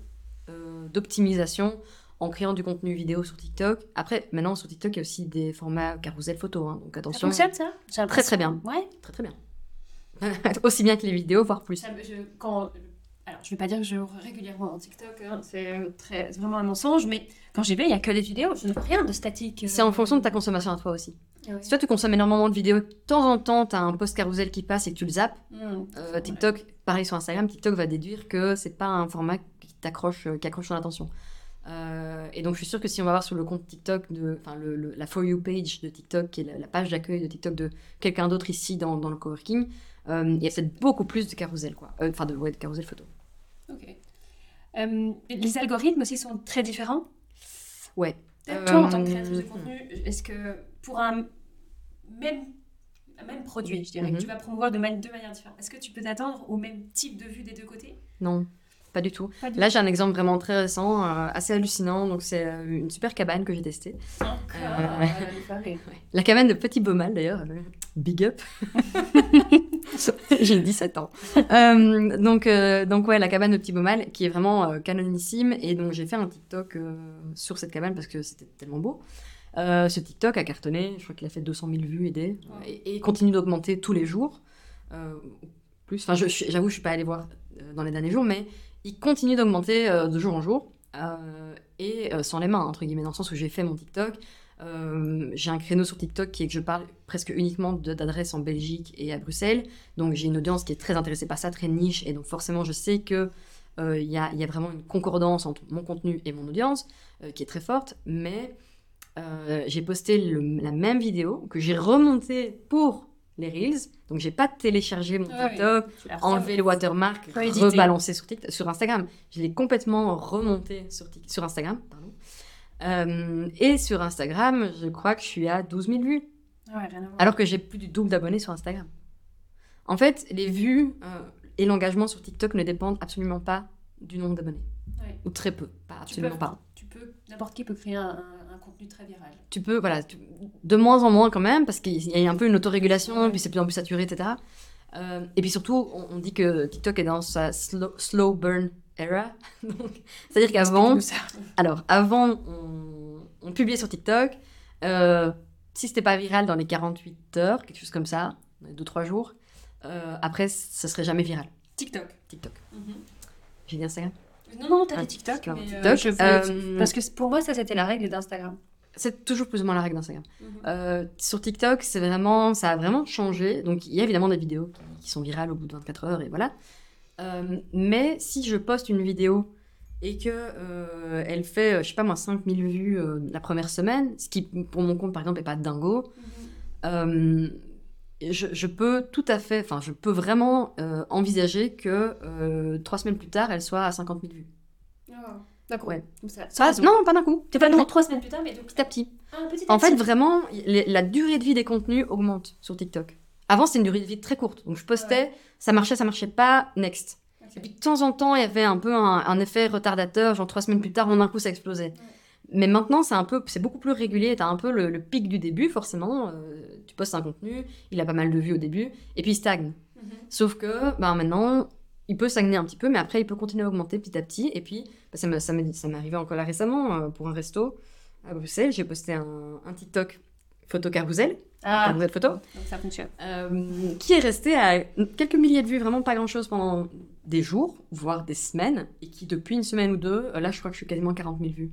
euh, d'optimisation en créant du contenu vidéo sur TikTok. Après, maintenant, sur TikTok, il y a aussi des formats carousel photo, hein, donc Ça attention. fonctionne ça? Très très bien, Ouais. très très bien. Aussi bien que les vidéos, voire plus. Ça me- je, quand, alors, je vais pas dire que je régulièrement en TikTok, hein, c'est très- c'est vraiment un mensonge, mais quand j'y vais, il y a que des vidéos, je ne vois rien de statique. euh. C'est en fonction de ta consommation à toi aussi. Ah. Si toi, tu consommes énormément de vidéos, de temps en temps, tu as un post carousel qui passe et que tu le zappes, Mmh. Euh, TikTok, pareil sur Instagram, TikTok va déduire que c'est pas un format qui t'accroche, euh, qui accroche ton attention. Euh, et donc je suis sûre que si on va voir sur le compte TikTok, de, enfin le, le- la For You page de TikTok, qui est la, la page d'accueil de TikTok de quelqu'un d'autre ici dans, dans le coworking, euh, il y a peut-être beaucoup plus de carousel, quoi. Euh, Enfin, de, ouais, de carousel photo. Ok. Les algorithmes aussi sont très différents? Ouais. Toi, en tant que créatrice de contenu, est-ce que pour un même, un même produit, je dirais, Mhm. que tu vas promouvoir de man- deux manières différentes, est-ce que tu peux t'attendre au même type de vue des deux côtés? Non, pas du tout. Pas du Là, j'ai un exemple vraiment très récent, euh, assez hallucinant. Donc, c'est euh, une super cabane que j'ai testée. Encore, Euh. La cabane de Petit Beaumal, d'ailleurs. Big up. J'ai 17 ans. Euh, donc, donc, ouais, la cabane de Petit Beaumal, qui est vraiment canonissime. Et donc, j'ai fait un TikTok sur cette cabane parce que c'était tellement beau. Ce TikTok a cartonné. Je crois qu'il a fait 200 000 vues et des. Et, et continue d'augmenter tous les jours. Plus. Enfin, je- je- j'avoue, je suis pas allée voir dans les derniers jours, mais il continue d'augmenter euh, de jour en jour. euh, et euh, sans les mains, entre guillemets, dans le sens où j'ai fait mon TikTok. J'ai un créneau sur TikTok qui est que je parle presque uniquement d'adresses en Belgique et à Bruxelles. Donc j'ai une audience qui est très intéressée par ça, très niche. Et donc forcément, je sais que il y, a, y a vraiment une concordance entre mon contenu et mon audience qui est très forte. Mais j'ai posté la même vidéo que j'ai remontée pour les Reels. Donc, j'ai pas téléchargé mon Ah. TikTok, Tu l'as enlevé le watermark, rebalancé sur, TikTok, sur Instagram. Je l'ai complètement remonté sur, Tik- sur Instagram. Pardon. Euh, et sur Instagram, je crois que je suis à 12 000 vues. Ah ouais, rien à voir. Alors que j'ai plus du double d'abonnés sur Instagram. En fait, les vues euh, et l'engagement sur TikTok ne dépendent absolument pas du nombre d'abonnés. Ouais. Ou très peu, pas Tu absolument peux- pas. Tu peux, n'importe qui peut créer un contenu très viral. Tu peux, voilà, tu- de moins en moins quand même, parce qu'il y a un peu une autorégulation, Ouais. puis c'est de plus en plus saturé, etc. Euh, et puis surtout, on, on dit que TikTok est dans sa slow, slow burn era. C'est-à-dire qu'avant, alors avant, on, on publiait sur TikTok. euh, si c'était pas viral dans les 48 heures, quelque chose comme ça, dans les 2-3 jours, euh, après, ça serait jamais viral. TikTok. TikTok. J'ai dit Instagram Non, non, t'as Ah, dit TikTok. pardon, mais, TikTok. euh, je veux- Euh, Parce que pour moi, ça, c'était la règle d'Instagram. C'est toujours plus ou moins la règle d'Instagram. Euh, sur TikTok, c'est vraiment, ça a vraiment changé. Donc, il y a évidemment des vidéos qui, qui sont virales au bout de 24 heures et voilà. Euh, mais si je poste une vidéo et que euh, elle fait, je sais pas moi, 5000 vues euh, la première semaine, ce qui pour mon compte par exemple est pas dingo, euh, je, je peux tout à fait, enfin, je peux vraiment euh, envisager que euh, trois semaines plus tard, elle soit à 50 000 vues. Ah, D'accord. Ouais. Comme ça. Non, pas d'un coup. C'est pas Non, trois semaines plus tard, mais donc petit à petit. Ah, petit à En fait, vraiment, les- la durée de vie des contenus augmente sur TikTok. Avant, c'était une durée de vie très courte. Donc, je postais, ça marchait, ça marchait pas, next. Et puis, de temps en temps, il y avait un peu un, un effet retardateur, genre trois semaines plus tard, d'un coup, ça explosait. Mais maintenant, c'est un peu, c'est beaucoup plus régulier. T'as un peu le, le pic du début, forcément. euh, tu postes un contenu, il a pas mal de vues au début, et puis il stagne. Mhm. Sauf que, ben maintenant, il peut stagner un petit peu, mais après, il peut continuer à augmenter petit à petit. Et puis, bah, ça m'est arrivé encore là récemment, euh, pour un resto à Bruxelles. J'ai posté un, un TikTok photo carousel, Ah, carousel photo, donc ça fonctionne. euh, qui est resté à quelques milliers de vues, vraiment pas grand chose pendant des jours, voire des semaines, et qui depuis une semaine ou deux, euh, là je crois que je suis quasiment 40 000 vues.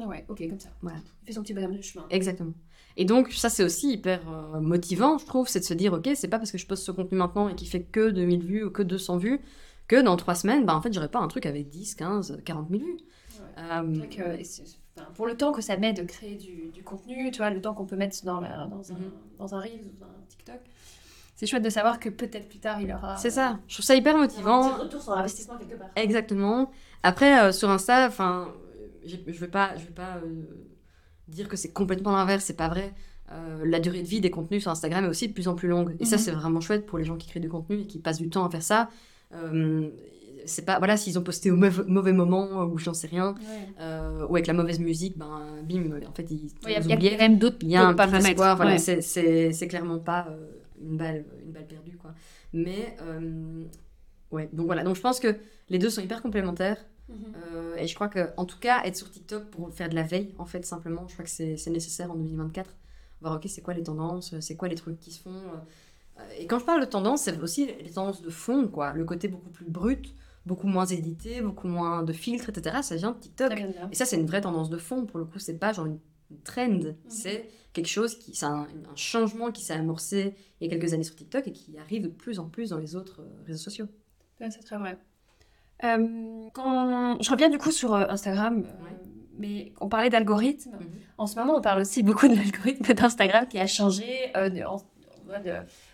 Ah ouais, ok, comme ça. Voilà. Il fait son petit bonhomme de chemin. Exactement. Et donc ça c'est aussi hyper euh, motivant, je trouve, c'est de se dire ok, c'est pas parce que je poste ce contenu maintenant et qui fait que 2000 vues ou que 200 vues que dans trois semaines, bah en fait j'aurais pas un truc avec 10, 15, 40 000 vues. Ouais. Euh, enfin, pour le temps que ça met de créer du, du contenu, tu vois, le temps qu'on peut mettre dans, la, dans, un, Mhm. dans un Reels ou dans un TikTok, c'est chouette de savoir que peut-être plus tard il aura. c'est ça, je trouve ça hyper aura un motivant. petit retour sur investissement quelque part. Exactement. Après, euh, sur Insta, enfin, je vais pas, je vais pas euh, dire que c'est complètement l'inverse, c'est pas vrai. Euh, la durée de vie des contenus sur Instagram est aussi de plus en plus longue. Et ça, Mhm. c'est vraiment chouette pour les gens qui créent du contenu et qui passent du temps à faire ça. Euh, c'est pas, voilà, s'ils ont posté au mauvais, moment ou j'en sais rien, Ouais. euh, ou avec la mauvaise musique, ben, bim, en fait, ils Ouais, Il y a- y quand même d'autres Il y a un paramètres. voilà, Ouais. c'est- clairement pas une, balle, une balle perdue, quoi. Mais, ouais, donc voilà, donc je pense que les deux sont hyper complémentaires. Mhm. Euh, et je crois que, en tout cas, être sur TikTok pour faire de la veille, en fait, simplement, je crois que c'est nécessaire en 2024. Voir, ok, c'est quoi les tendances, c'est quoi les trucs qui se font. euh, Et quand je parle de tendance, c'est aussi les tendances de fond, quoi. Le côté beaucoup plus brut, beaucoup moins édité, beaucoup moins de filtres, etc. Ça vient de TikTok. Ça vient de là. Et ça, c'est une vraie tendance de fond. Pour le coup, c'est pas genre une trend. C'est quelque chose qui, c'est un, un changement qui s'est amorcé il y a quelques années sur TikTok et qui arrive de plus en plus dans les autres euh, réseaux sociaux. Ouais, c'est très vrai. Euh, quand... Je reviens du coup sur euh, Instagram, euh, Ouais. mais on parlait d'algorithme. Mhm. En ce moment, on parle aussi beaucoup de l'algorithme d'Instagram qui a changé. euh, de- en-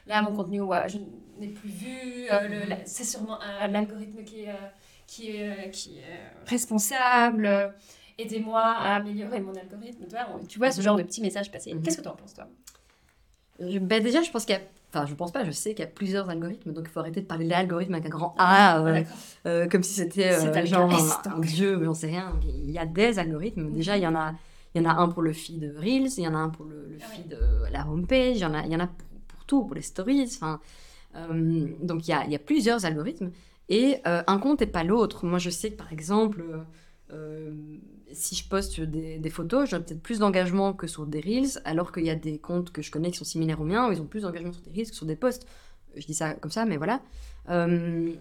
là, mon contenu, ouais, je n'ai plus vu. euh, c'est sûrement l'algorithme qui est, qui est, qui est responsable. Aidez-moi à améliorer mon algorithme. Tu vois, on- tu vois ce genre de petits messages passer. Mhm. Qu'est-ce que tu en penses, toi? Je- ben déjà, je pense qu'il y a. Enfin, je pense pas, je sais qu'il y a plusieurs algorithmes, donc il faut arrêter de parler d'algorithme avec un grand A, euh, D'accord. euh, comme si c'était euh, genre un, un dieu, mais on sait rien. Il y a des algorithmes. Déjà, il y en a, il y en a un pour le feed Reels, il y en a un pour le, le Ah feed euh, la homepage, il y en a, il y en a pour, pour tout, pour les stories. Enfin, euh, donc il y a, il y a plusieurs algorithmes et euh, un compte n'est pas l'autre. Moi, je sais que par exemple, euh, euh, si je poste des, des photos, j'aurai peut-être plus d'engagement que sur des reels, alors qu'il y a des comptes que je connais qui sont similaires aux miens où ils ont plus d'engagement sur des reels que sur des posts. Je dis ça comme ça, mais voilà. Euh,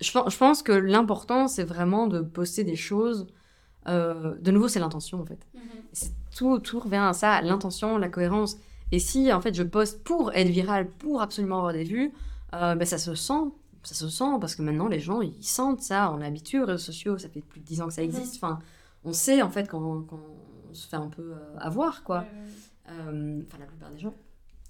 je, pen- je pense que l'important, c'est vraiment de poster des choses. euh, de nouveau, c'est l'intention en fait. C'est tout, tout revient à ça, l'intention, la cohérence. Et si en fait je poste pour être viral, pour absolument avoir des vues, euh, ben, ça se sent. Ça se sent parce que maintenant les gens ils sentent ça. On est habitué aux réseaux sociaux, ça fait plus de 10 ans que ça existe. Enfin, on sait en fait quand, quand on se fait un peu euh, avoir, quoi. Euh, Enfin, la plupart des gens.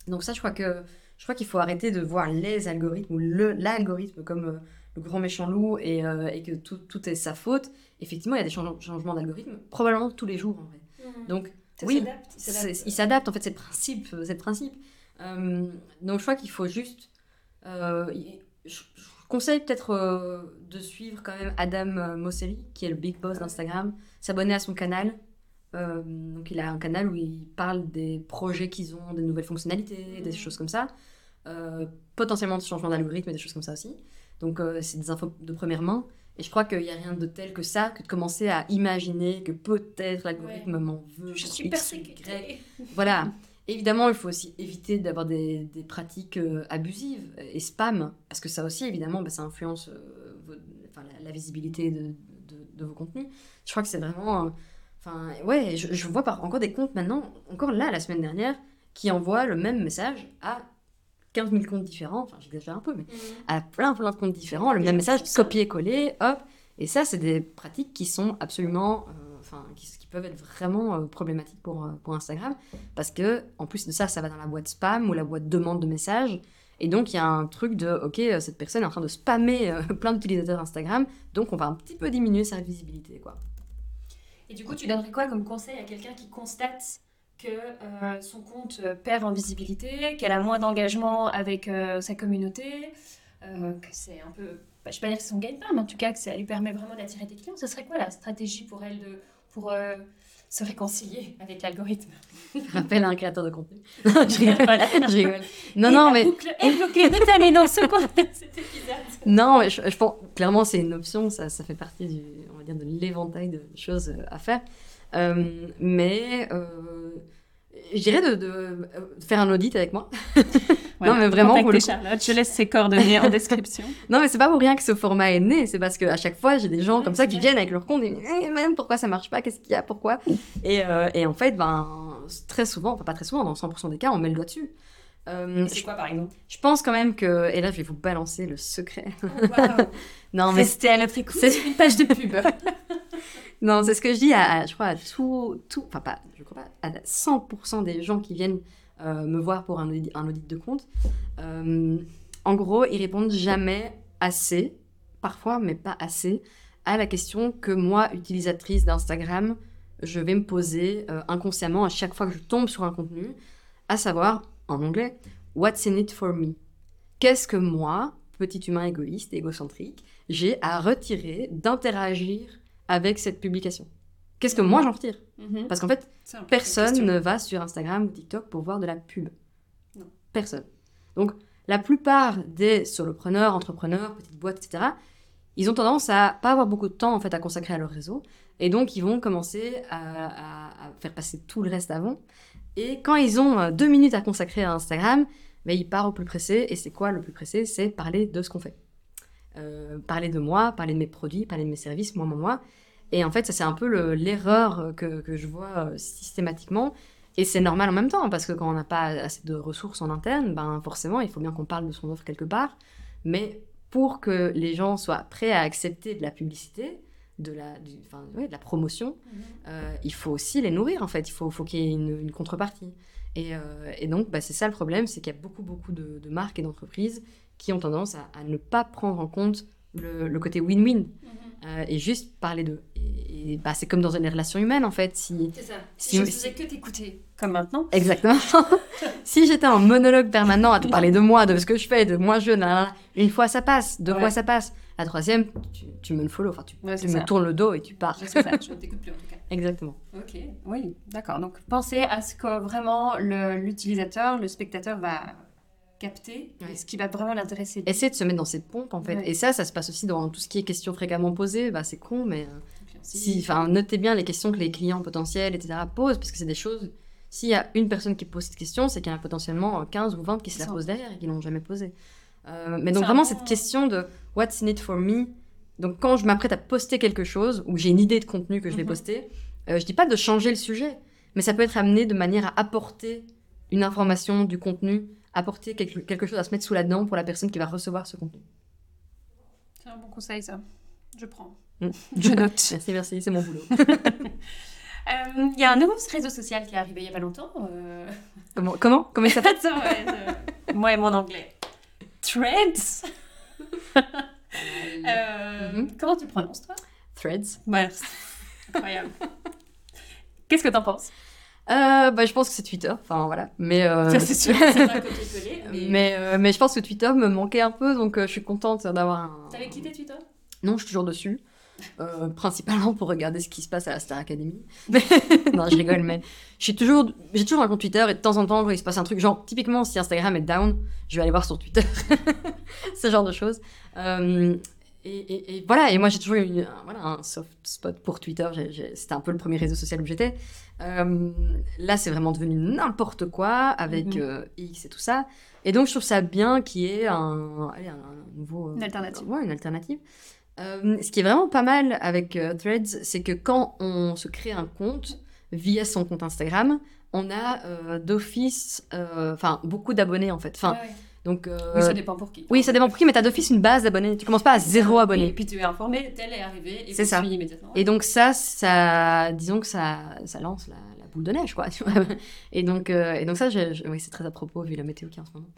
Donc ça, je crois que je crois qu'il faut arrêter de voir les algorithmes ou le l'algorithme comme euh, le grand méchant loup et, euh, et que tout, tout est sa faute. Effectivement, il y a des change- changements d'algorithme, probablement tous les jours en vrai. Donc Ça oui, il s'adapte. en fait, c'est le principe. C'est principe. Euh, donc je crois qu'il faut juste... euh, y- je, je conseille peut-être euh, de suivre quand même Adam euh, Mosseri, qui est le big boss d'Instagram, s'abonner à son canal. Euh, donc il a un canal où il parle des projets qu'ils ont, des nouvelles fonctionnalités, des choses comme ça. Euh, potentiellement de changement d'algorithme et des choses comme ça aussi. Donc c'est des infos de première main. Et je crois qu'il n'y a rien de tel que ça, que de commencer à imaginer que peut-être l'algorithme m'en veut. Je suis persécutée. voilà. Évidemment, il faut aussi éviter d'avoir des, des pratiques euh, abusives et spam, parce que ça aussi, évidemment, bah, ça influence euh, vos- enfin, la, la visibilité de, de- de vos contenus. Je crois que c'est vraiment... euh, Enfin, ouais, je, je vois par, encore des comptes maintenant, encore là, la semaine dernière, qui envoient le même message à 15 000 comptes différents, enfin j'exagère un peu, mais à plein plein de comptes différents, le même message, copier-coller, hop. Et ça, c'est des pratiques qui sont absolument, enfin, qui peuvent être vraiment euh, problématiques pour, euh, pour Instagram, parce que en plus de ça, ça va dans la boîte spam ou la boîte demande de messages. Et donc, il y a un truc de, ok, euh, cette personne est en train de spammer euh, plein d'utilisateurs Instagram, donc on va un petit peu diminuer sa visibilité, quoi. Et du coup, tu donnerais quoi comme conseil à quelqu'un qui constate que euh, son compte perd en visibilité, qu'elle a moins d'engagement avec euh, sa communauté, euh, que c'est un peu, bah, je ne vais pas dire que c'est son gagne-pain, mais en tout cas que ça lui permet vraiment d'attirer des clients. Ce serait quoi la stratégie pour elle de, pour euh, se réconcilier avec l'algorithme Rappelle à un créateur de contenu. Non, je rigole. Voilà. Je rigole. Non, Et non, la mais boucle est bloquée. T'allez dans ce coin cet épisode. Non, mais je, je pense clairement c'est une option, ça, ça fait partie du, on va dire, de l'éventail de choses euh, à faire. Euh, mais euh, je dirais de, de, faire un audit avec moi. Non, mais vraiment, pour le coup. Charlotte, je laisse ses coordonnées en description. Non, mais c'est pas pour rien que ce format est né, c'est parce qu'à chaque fois j'ai des gens comme ça qui viennent avec leur compte et me disent Eh, même pourquoi ça marche pas, qu'est-ce qu'il y a, pourquoi? Et, euh, et en fait, ben, très souvent, enfin pas très souvent, dans 100% des cas, on met le doigt dessus. Euh, C'est quoi par exemple? je pense quand même que, et là je vais vous balancer le secret. Non, mais Restez à notre écoute. c'est- C'est une page de pub. Non, c'est ce que je dis à, à- je crois, à tout, tout, enfin pas, je crois pas, à 100% des gens qui viennent euh, me voir pour un audit, un audit de compte. Euh, en gros, ils répondent jamais assez, parfois, mais pas assez, à la question que moi, utilisatrice d'Instagram, je vais me poser euh, inconsciemment à chaque fois que je tombe sur un contenu, à savoir, en anglais, What's in it for me? Qu'est-ce que moi, petit humain égoïste, égocentrique, j'ai à retirer d'interagir avec cette publication? Qu'est-ce que moi j'en retire Mhm. Parce qu'en fait, personne ne va sur Instagram ou TikTok pour voir de la pub. Non. Personne. Donc, la plupart des solopreneurs, entrepreneurs, petites boîtes, etc., ils ont tendance à pas avoir beaucoup de temps en fait à consacrer à leur réseau, et donc ils vont commencer à, à- à faire passer tout le reste avant. Et quand ils ont euh, deux minutes à consacrer à Instagram, ben, ils partent au plus pressé. Et c'est quoi le plus pressé? C'est parler de ce qu'on fait. Euh, parler de moi, parler de mes produits, parler de mes services, moi, moi, moi. Et en fait, ça, c'est un peu le- l'erreur que, que je vois euh, systématiquement. Et c'est normal en même temps, parce que quand on n'a pas assez de ressources en interne, ben forcément, il faut bien qu'on parle de son offre quelque part. Mais pour que les gens soient prêts à accepter de la publicité, de la, du- enfin, ouais, de la promotion, Mhm. euh, il faut aussi les nourrir, en fait. Il faut, faut qu'il y ait une, une contrepartie. Et, euh, et donc, bah, c'est ça le problème, c'est qu'il y a beaucoup, beaucoup de, de marques et d'entreprises qui ont tendance à, à ne pas prendre en compte le, le côté win-win Mhm. Euh, et juste parler d'eux. Et, et, bah, c'est comme dans les relations humaines, en fait. Si, C'est ça. Si- Si je ne faisais que t'écouter, comme maintenant. Exactement. si j'étais en monologue permanent à te parler de moi, de ce que je fais, de moi je, nanana, une fois ça passe, deux Ouais. fois ça passe. La troisième, tu, tu me follow, enfin tu, Ouais, tu c'est me ça. tournes le dos et tu pars. C'est ça, je ne t'écoute plus en tout cas. Exactement. Ok, oui, d'accord. Donc pensez à ce que vraiment le- l'utilisateur, le, spectateur va capter, et ce qui va vraiment l'intéresser. Essayer de se mettre dans ses pompes en fait. Ouais. Et ça, ça se passe aussi dans tout ce qui est questions fréquemment posées. Bah, c'est con, mais euh, si, enfin, notez bien les questions que les clients potentiels, etc. posent, parce que c'est des choses. S'il y a une personne qui pose cette question, c'est qu'il y en a potentiellement euh, 15 ou 20 qui se la posent derrière et qui l'ont jamais posée. Euh, mais donc vraiment bon- cette question de what's in it for me? Donc quand je m'apprête à poster quelque chose ou j'ai une idée de contenu que je vais Mhm. poster, euh, je dis pas de changer le sujet, mais ça peut être amené de manière à apporter une information, du contenu, apporter quelque, quelque chose à se mettre sous la dent pour la personne qui va recevoir ce contenu. C'est un bon conseil ça. Je prends. Je note. Merci, merci, c'est mon boulot. Euh, Il y a un nouveau réseau social qui est arrivé il y a pas longtemps. euh, comment, comment Comment il s'appelle? Ça, ouais, euh, Moi et mon anglais. Threads. Euh, Mhm. Comment tu le prononces, toi? Threads. C'est incroyable. Qu'est-ce que t'en penses? Euh, bah, je pense que c'est Twitter. Enfin, voilà. Mais, euh, c'est sûr. Mais... mais, euh, mais je pense que Twitter me manquait un peu, donc euh, je suis contente d'avoir un. T'avais quitté Twitter? Non, je suis toujours dessus. Principalement pour regarder ce qui se passe à la Star Academy. non, je rigole, mais suis toujours, j'ai toujours un compte Twitter et de temps en temps, quand il se passe un truc, genre typiquement si Instagram est down, je vais aller voir sur Twitter. Ce genre de choses. Et, et- et voilà, et moi j'ai toujours eu une- un, voilà, un soft spot pour Twitter. C'était un peu le premier réseau social où j'étais. Euh, là, c'est vraiment devenu n'importe quoi avec Mhm. euh, X et tout ça. Et donc, je trouve ça bien qu'il y ait un, allez, un, un nouveau. euh, Une alternative. Ouais, une alternative. Ce qui est vraiment pas mal avec Threads, c'est que quand on se crée un compte via son compte Instagram, on a d'office, enfin, beaucoup d'abonnés en fait. Enfin, ouais. Donc. euh, Oui, ça dépend pour qui. oui, ça dépend pour qui, mais t'as d'office une base d'abonnés. Tu commences pas à zéro Et abonné. puis tu es informé, tel est arrivé, et C'est ça. immédiatement. Et donc ça, ça, disons que ça, ça lance la, la boule de neige, quoi. tu vois. et donc, euh, et donc ça, je- je- oui, c'est très à propos vu la météo qu'il y a en ce moment.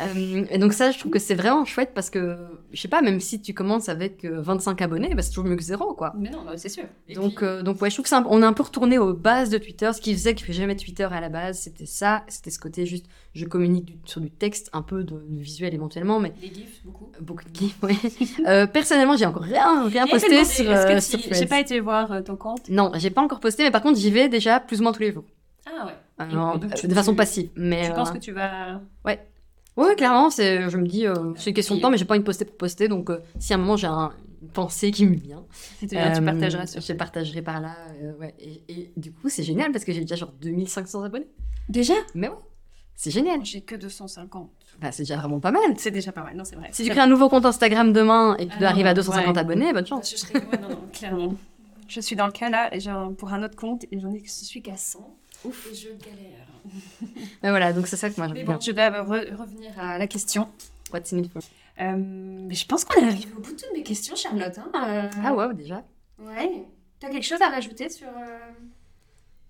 Euh, et donc ça, je trouve que c'est vraiment chouette parce que, je sais pas, même si tu commences avec euh, 25 abonnés, bah, c'est toujours mieux que zéro, quoi. Mais non, bah, c'est sûr. Et Donc, puis- donc ouais, je trouve que c'est un- on est un peu retourné aux bases de Twitter. Ce qui faisait que j'aimais Twitter à la base, c'était ça, c'était ce côté juste, je communique du- sur du texte, un peu de, de visuel éventuellement, mais Les gifs, beaucoup. beaucoup de gifs. Ouais. Euh, personnellement, j'ai encore rien, rien posté demandé, sur, euh, sur J'ai pas été voir euh, ton compte? Non, j'ai pas encore posté, mais par contre, j'y vais déjà plus ou moins tous les jours. Ah ouais. Euh, donc, tu- de façon tu- passive. Mais, Tu euh, penses que tu vas. Ouais, clairement, c'est, je me dis, euh, c'est une question de temps, mais j'ai pas envie de poster pour poster. Donc, euh, si à un moment j'ai un- une pensée qui me vient, Tu, tu euh, partageras sur. Je partagerai par là. euh, ouais. et, et du coup, c'est génial parce que j'ai déjà genre 2500 abonnés. Déjà? Mais ouais, c'est génial. J'ai que 250. Bah, c'est déjà vraiment pas mal. C'est déjà pas mal, non, c'est vrai. Si tu crées un nouveau compte Instagram demain et que tu Ah dois arriver à non, 250 ouais. abonnés, bonne chance. Je serais... ouais, non, non, clairement. Je suis dans le cas là, et genre, pour un autre compte, et j'en ai, je suis qu'à 100. Ouf. Et je galère. Mais voilà, donc c'est ça que moi j'aime bon, bien. je vais re- revenir à la question. What's in it for- Euh, mais je pense qu'on est arrivé au bout de toutes mes questions, Charlotte. hein. Euh, Ah ouais, déjà. Ouais. T'as quelque chose à rajouter sur, euh,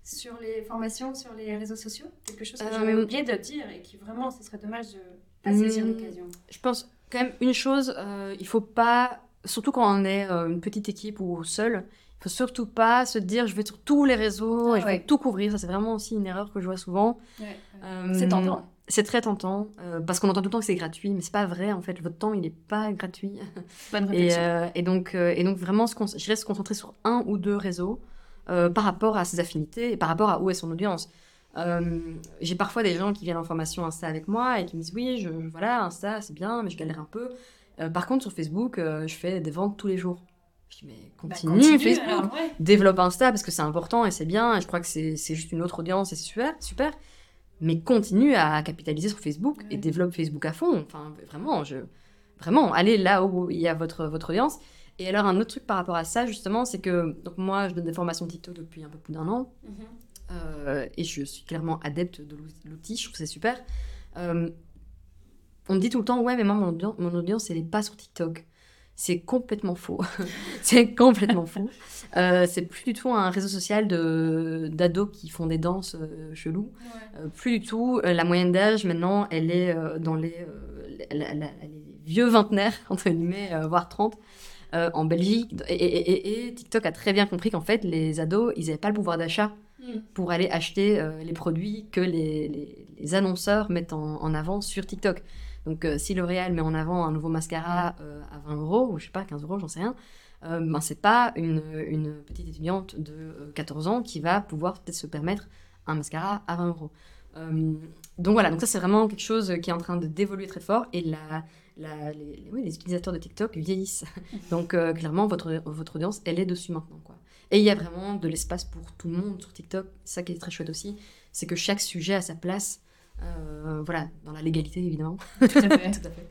sur les formations, sur les réseaux sociaux Quelque chose que Euh, j'avais oublié de dire et qui vraiment, ce serait dommage de pas saisir Hmm. l'occasion. Je pense quand même une chose, euh, il faut pas, surtout quand on est euh, une petite équipe ou seul, il faut surtout pas se dire je vais sur tous les réseaux Ah et je ouais. vais tout couvrir. Ça c'est vraiment aussi une erreur que je vois souvent. Euh, C'est tentant. C'est très tentant euh, parce qu'on entend tout le temps que c'est gratuit, mais c'est pas vrai en fait. Votre temps il est pas gratuit. Bonne Et, réflexion. euh, et donc euh, et donc vraiment se je reste concentrée sur un ou deux réseaux euh, par rapport à ses affinités et par rapport à où est son audience. Euh, j'ai parfois des gens qui viennent en formation Insta avec moi et qui me disent oui, je, voilà, Insta c'est bien, mais je galère un peu. Euh, par contre, sur Facebook, je fais des ventes tous les jours. Je dis, mais Bah, continue, Facebook, alors, ouais. développe Insta parce que c'est important et c'est bien. Et je crois que c'est juste une autre audience et c'est super, super. Mais continue à capitaliser sur Facebook et développe Facebook à fond. Enfin, vraiment, je, vraiment, allez là où il y a votre, votre audience. Et alors, un autre truc par rapport à ça, justement, c'est que donc moi, je donne des formations TikTok depuis un peu plus d'un an. Mhm. Euh, et je suis clairement adepte de l'ou- l'outil, je trouve c'est super. Euh, on me dit tout le temps, ouais, mais moi, mon audience, mon audience elle n'est pas sur TikTok. C'est complètement faux. c'est complètement faux. Euh, c'est plus du tout un réseau social de- d'ados qui font des danses euh, cheloues. Euh, plus du tout. La moyenne d'âge, maintenant, elle est dans les, la- la- les vieux vingtenaires, entre guillemets, voire 30, euh, en Belgique. Et, et- et- et TikTok a très bien compris qu'en fait, les ados, ils n'avaient pas le pouvoir d'achat Mhm. pour aller acheter euh, les produits que les, les- les annonceurs mettent en, en avant sur TikTok. Donc, euh, si L'Oréal met en avant un nouveau mascara à 20 euros, ou je sais pas, 15 euros, j'en sais rien, ben, c'est pas une, une petite étudiante de euh, 14 ans qui va pouvoir peut-être se permettre un mascara à 20 euros. Donc voilà, donc ça c'est vraiment quelque chose qui est en train d'évoluer très fort et la, la- les, les- oui, les utilisateurs de TikTok vieillissent. donc euh, clairement votre, votre audience elle est dessus maintenant quoi. Et il y a vraiment de l'espace pour tout le monde sur TikTok. Ça qui est très chouette aussi, c'est que chaque sujet a sa place. euh, voilà, dans la légalité évidemment. Tout à fait. Tout à fait.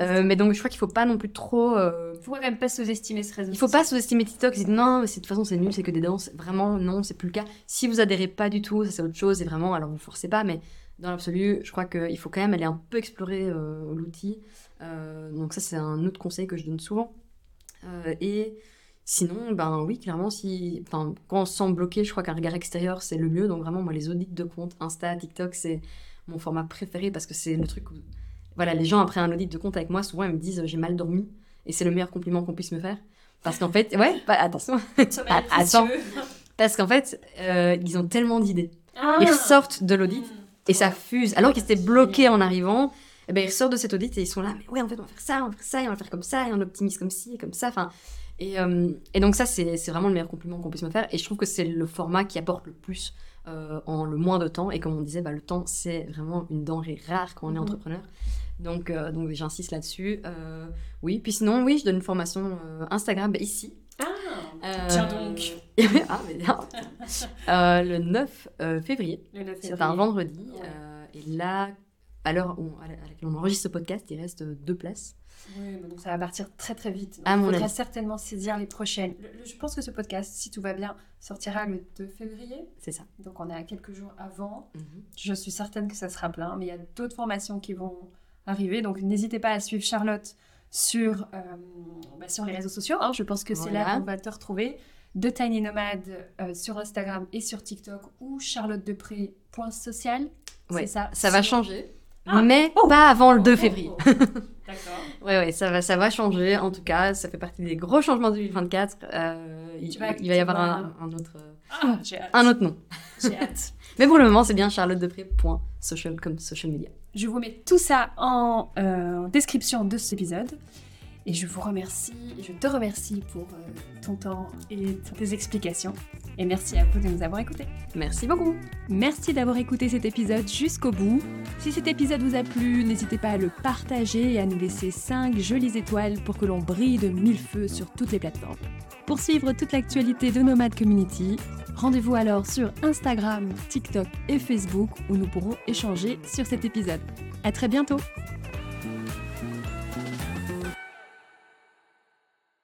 Euh, mais donc je crois qu'il faut pas non plus trop. euh, faut quand même pas sous-estimer ce réseau. il faut pas sous-estimer TikTok. C'est non, mais de toute façon c'est nul, c'est que des danses. Vraiment non, c'est plus le cas. Si vous adhérez pas du tout, ça c'est autre chose. Et vraiment, alors vous forcez pas, mais dans l'absolu, je crois qu'il faut quand même aller un peu explorer euh, l'outil. Euh, donc ça c'est un autre conseil que je donne souvent. Et Sinon, ben oui, clairement, si, enfin, quand on se sent bloqué, je crois qu'un regard extérieur, c'est le mieux. Donc vraiment, moi, les audits de compte Insta, TikTok, c'est mon format préféré parce que c'est le truc où, voilà, les gens après un audit de compte avec moi, souvent, ils me disent j'ai mal dormi et c'est le meilleur compliment qu'on puisse me faire. Parce qu'en fait, ouais, bah, attention, attends, parce qu'en fait, euh, ils ont tellement d'idées. Ah. Ils ressortent de l'audit et ça fuse. Alors qu'ils étaient bloqués en arrivant, eh ben, ils ressortent de cet audit et ils sont là, mais ouais, en fait, on va faire ça, on va faire ça, et on va faire comme ça, et on optimise comme ci, et comme ça. Enfin, et, euh, et donc ça, c'est vraiment le meilleur compliment qu'on puisse me faire. Et je trouve que c'est le format qui apporte le plus euh, en le moins de temps. Et comme on disait, bah, le temps, c'est vraiment une denrée rare quand on est Mhm. entrepreneur. Donc, euh, donc j'insiste là-dessus. Euh, oui, puis sinon, oui, je donne une formation euh, Instagram ici. Ah. Tiens donc. ah, mais le 9 euh, février. Le 9 C'est un vendredi. Ouais. et là, à l'heure où- à laquelle on enregistre ce podcast, il reste deux places. Oui, donc ça va partir très très vite. Donc, À il faudra certainement saisir les prochaines. Le- le- je pense que ce podcast, si tout va bien, sortira le 2 février. C'est ça. Donc on est à quelques jours avant. Mhm. Je suis certaine que ça sera plein, mais il y a d'autres formations qui vont arriver. Donc n'hésitez pas à suivre Charlotte sur, euh, bah, sur les réseaux sociaux. hein. Je pense que c'est là qu'on va te retrouver. De Tiny Nomad euh, sur Instagram et sur TikTok ou charlottedepré.social. Ouais, C'est ça. Ça va changer, Ah. mais Oh. pas avant le 2 Oh, février. oh, oh. D'accord. Ouais, ouais, ça va, ça va changer. En tout cas, ça fait partie des gros changements de 2024. Euh, il, va y avoir un, un autre, Ah, un autre nom. J'ai hâte. Mais pour le moment, c'est bien charlottedepré.social comme social media. Je vous mets tout ça en euh, description de cet épisode. Et je vous remercie, je te remercie pour euh, ton temps et tes explications. Et merci à vous de nous avoir écoutés. Merci beaucoup. Merci d'avoir écouté cet épisode jusqu'au bout. Si cet épisode vous a plu, n'hésitez pas à le partager et à nous laisser 5 jolies étoiles pour que l'on brille de mille feux sur toutes les plateformes. Pour suivre toute l'actualité de Nomad Community, rendez-vous alors sur Instagram, TikTok et Facebook où nous pourrons échanger sur cet épisode. À très bientôt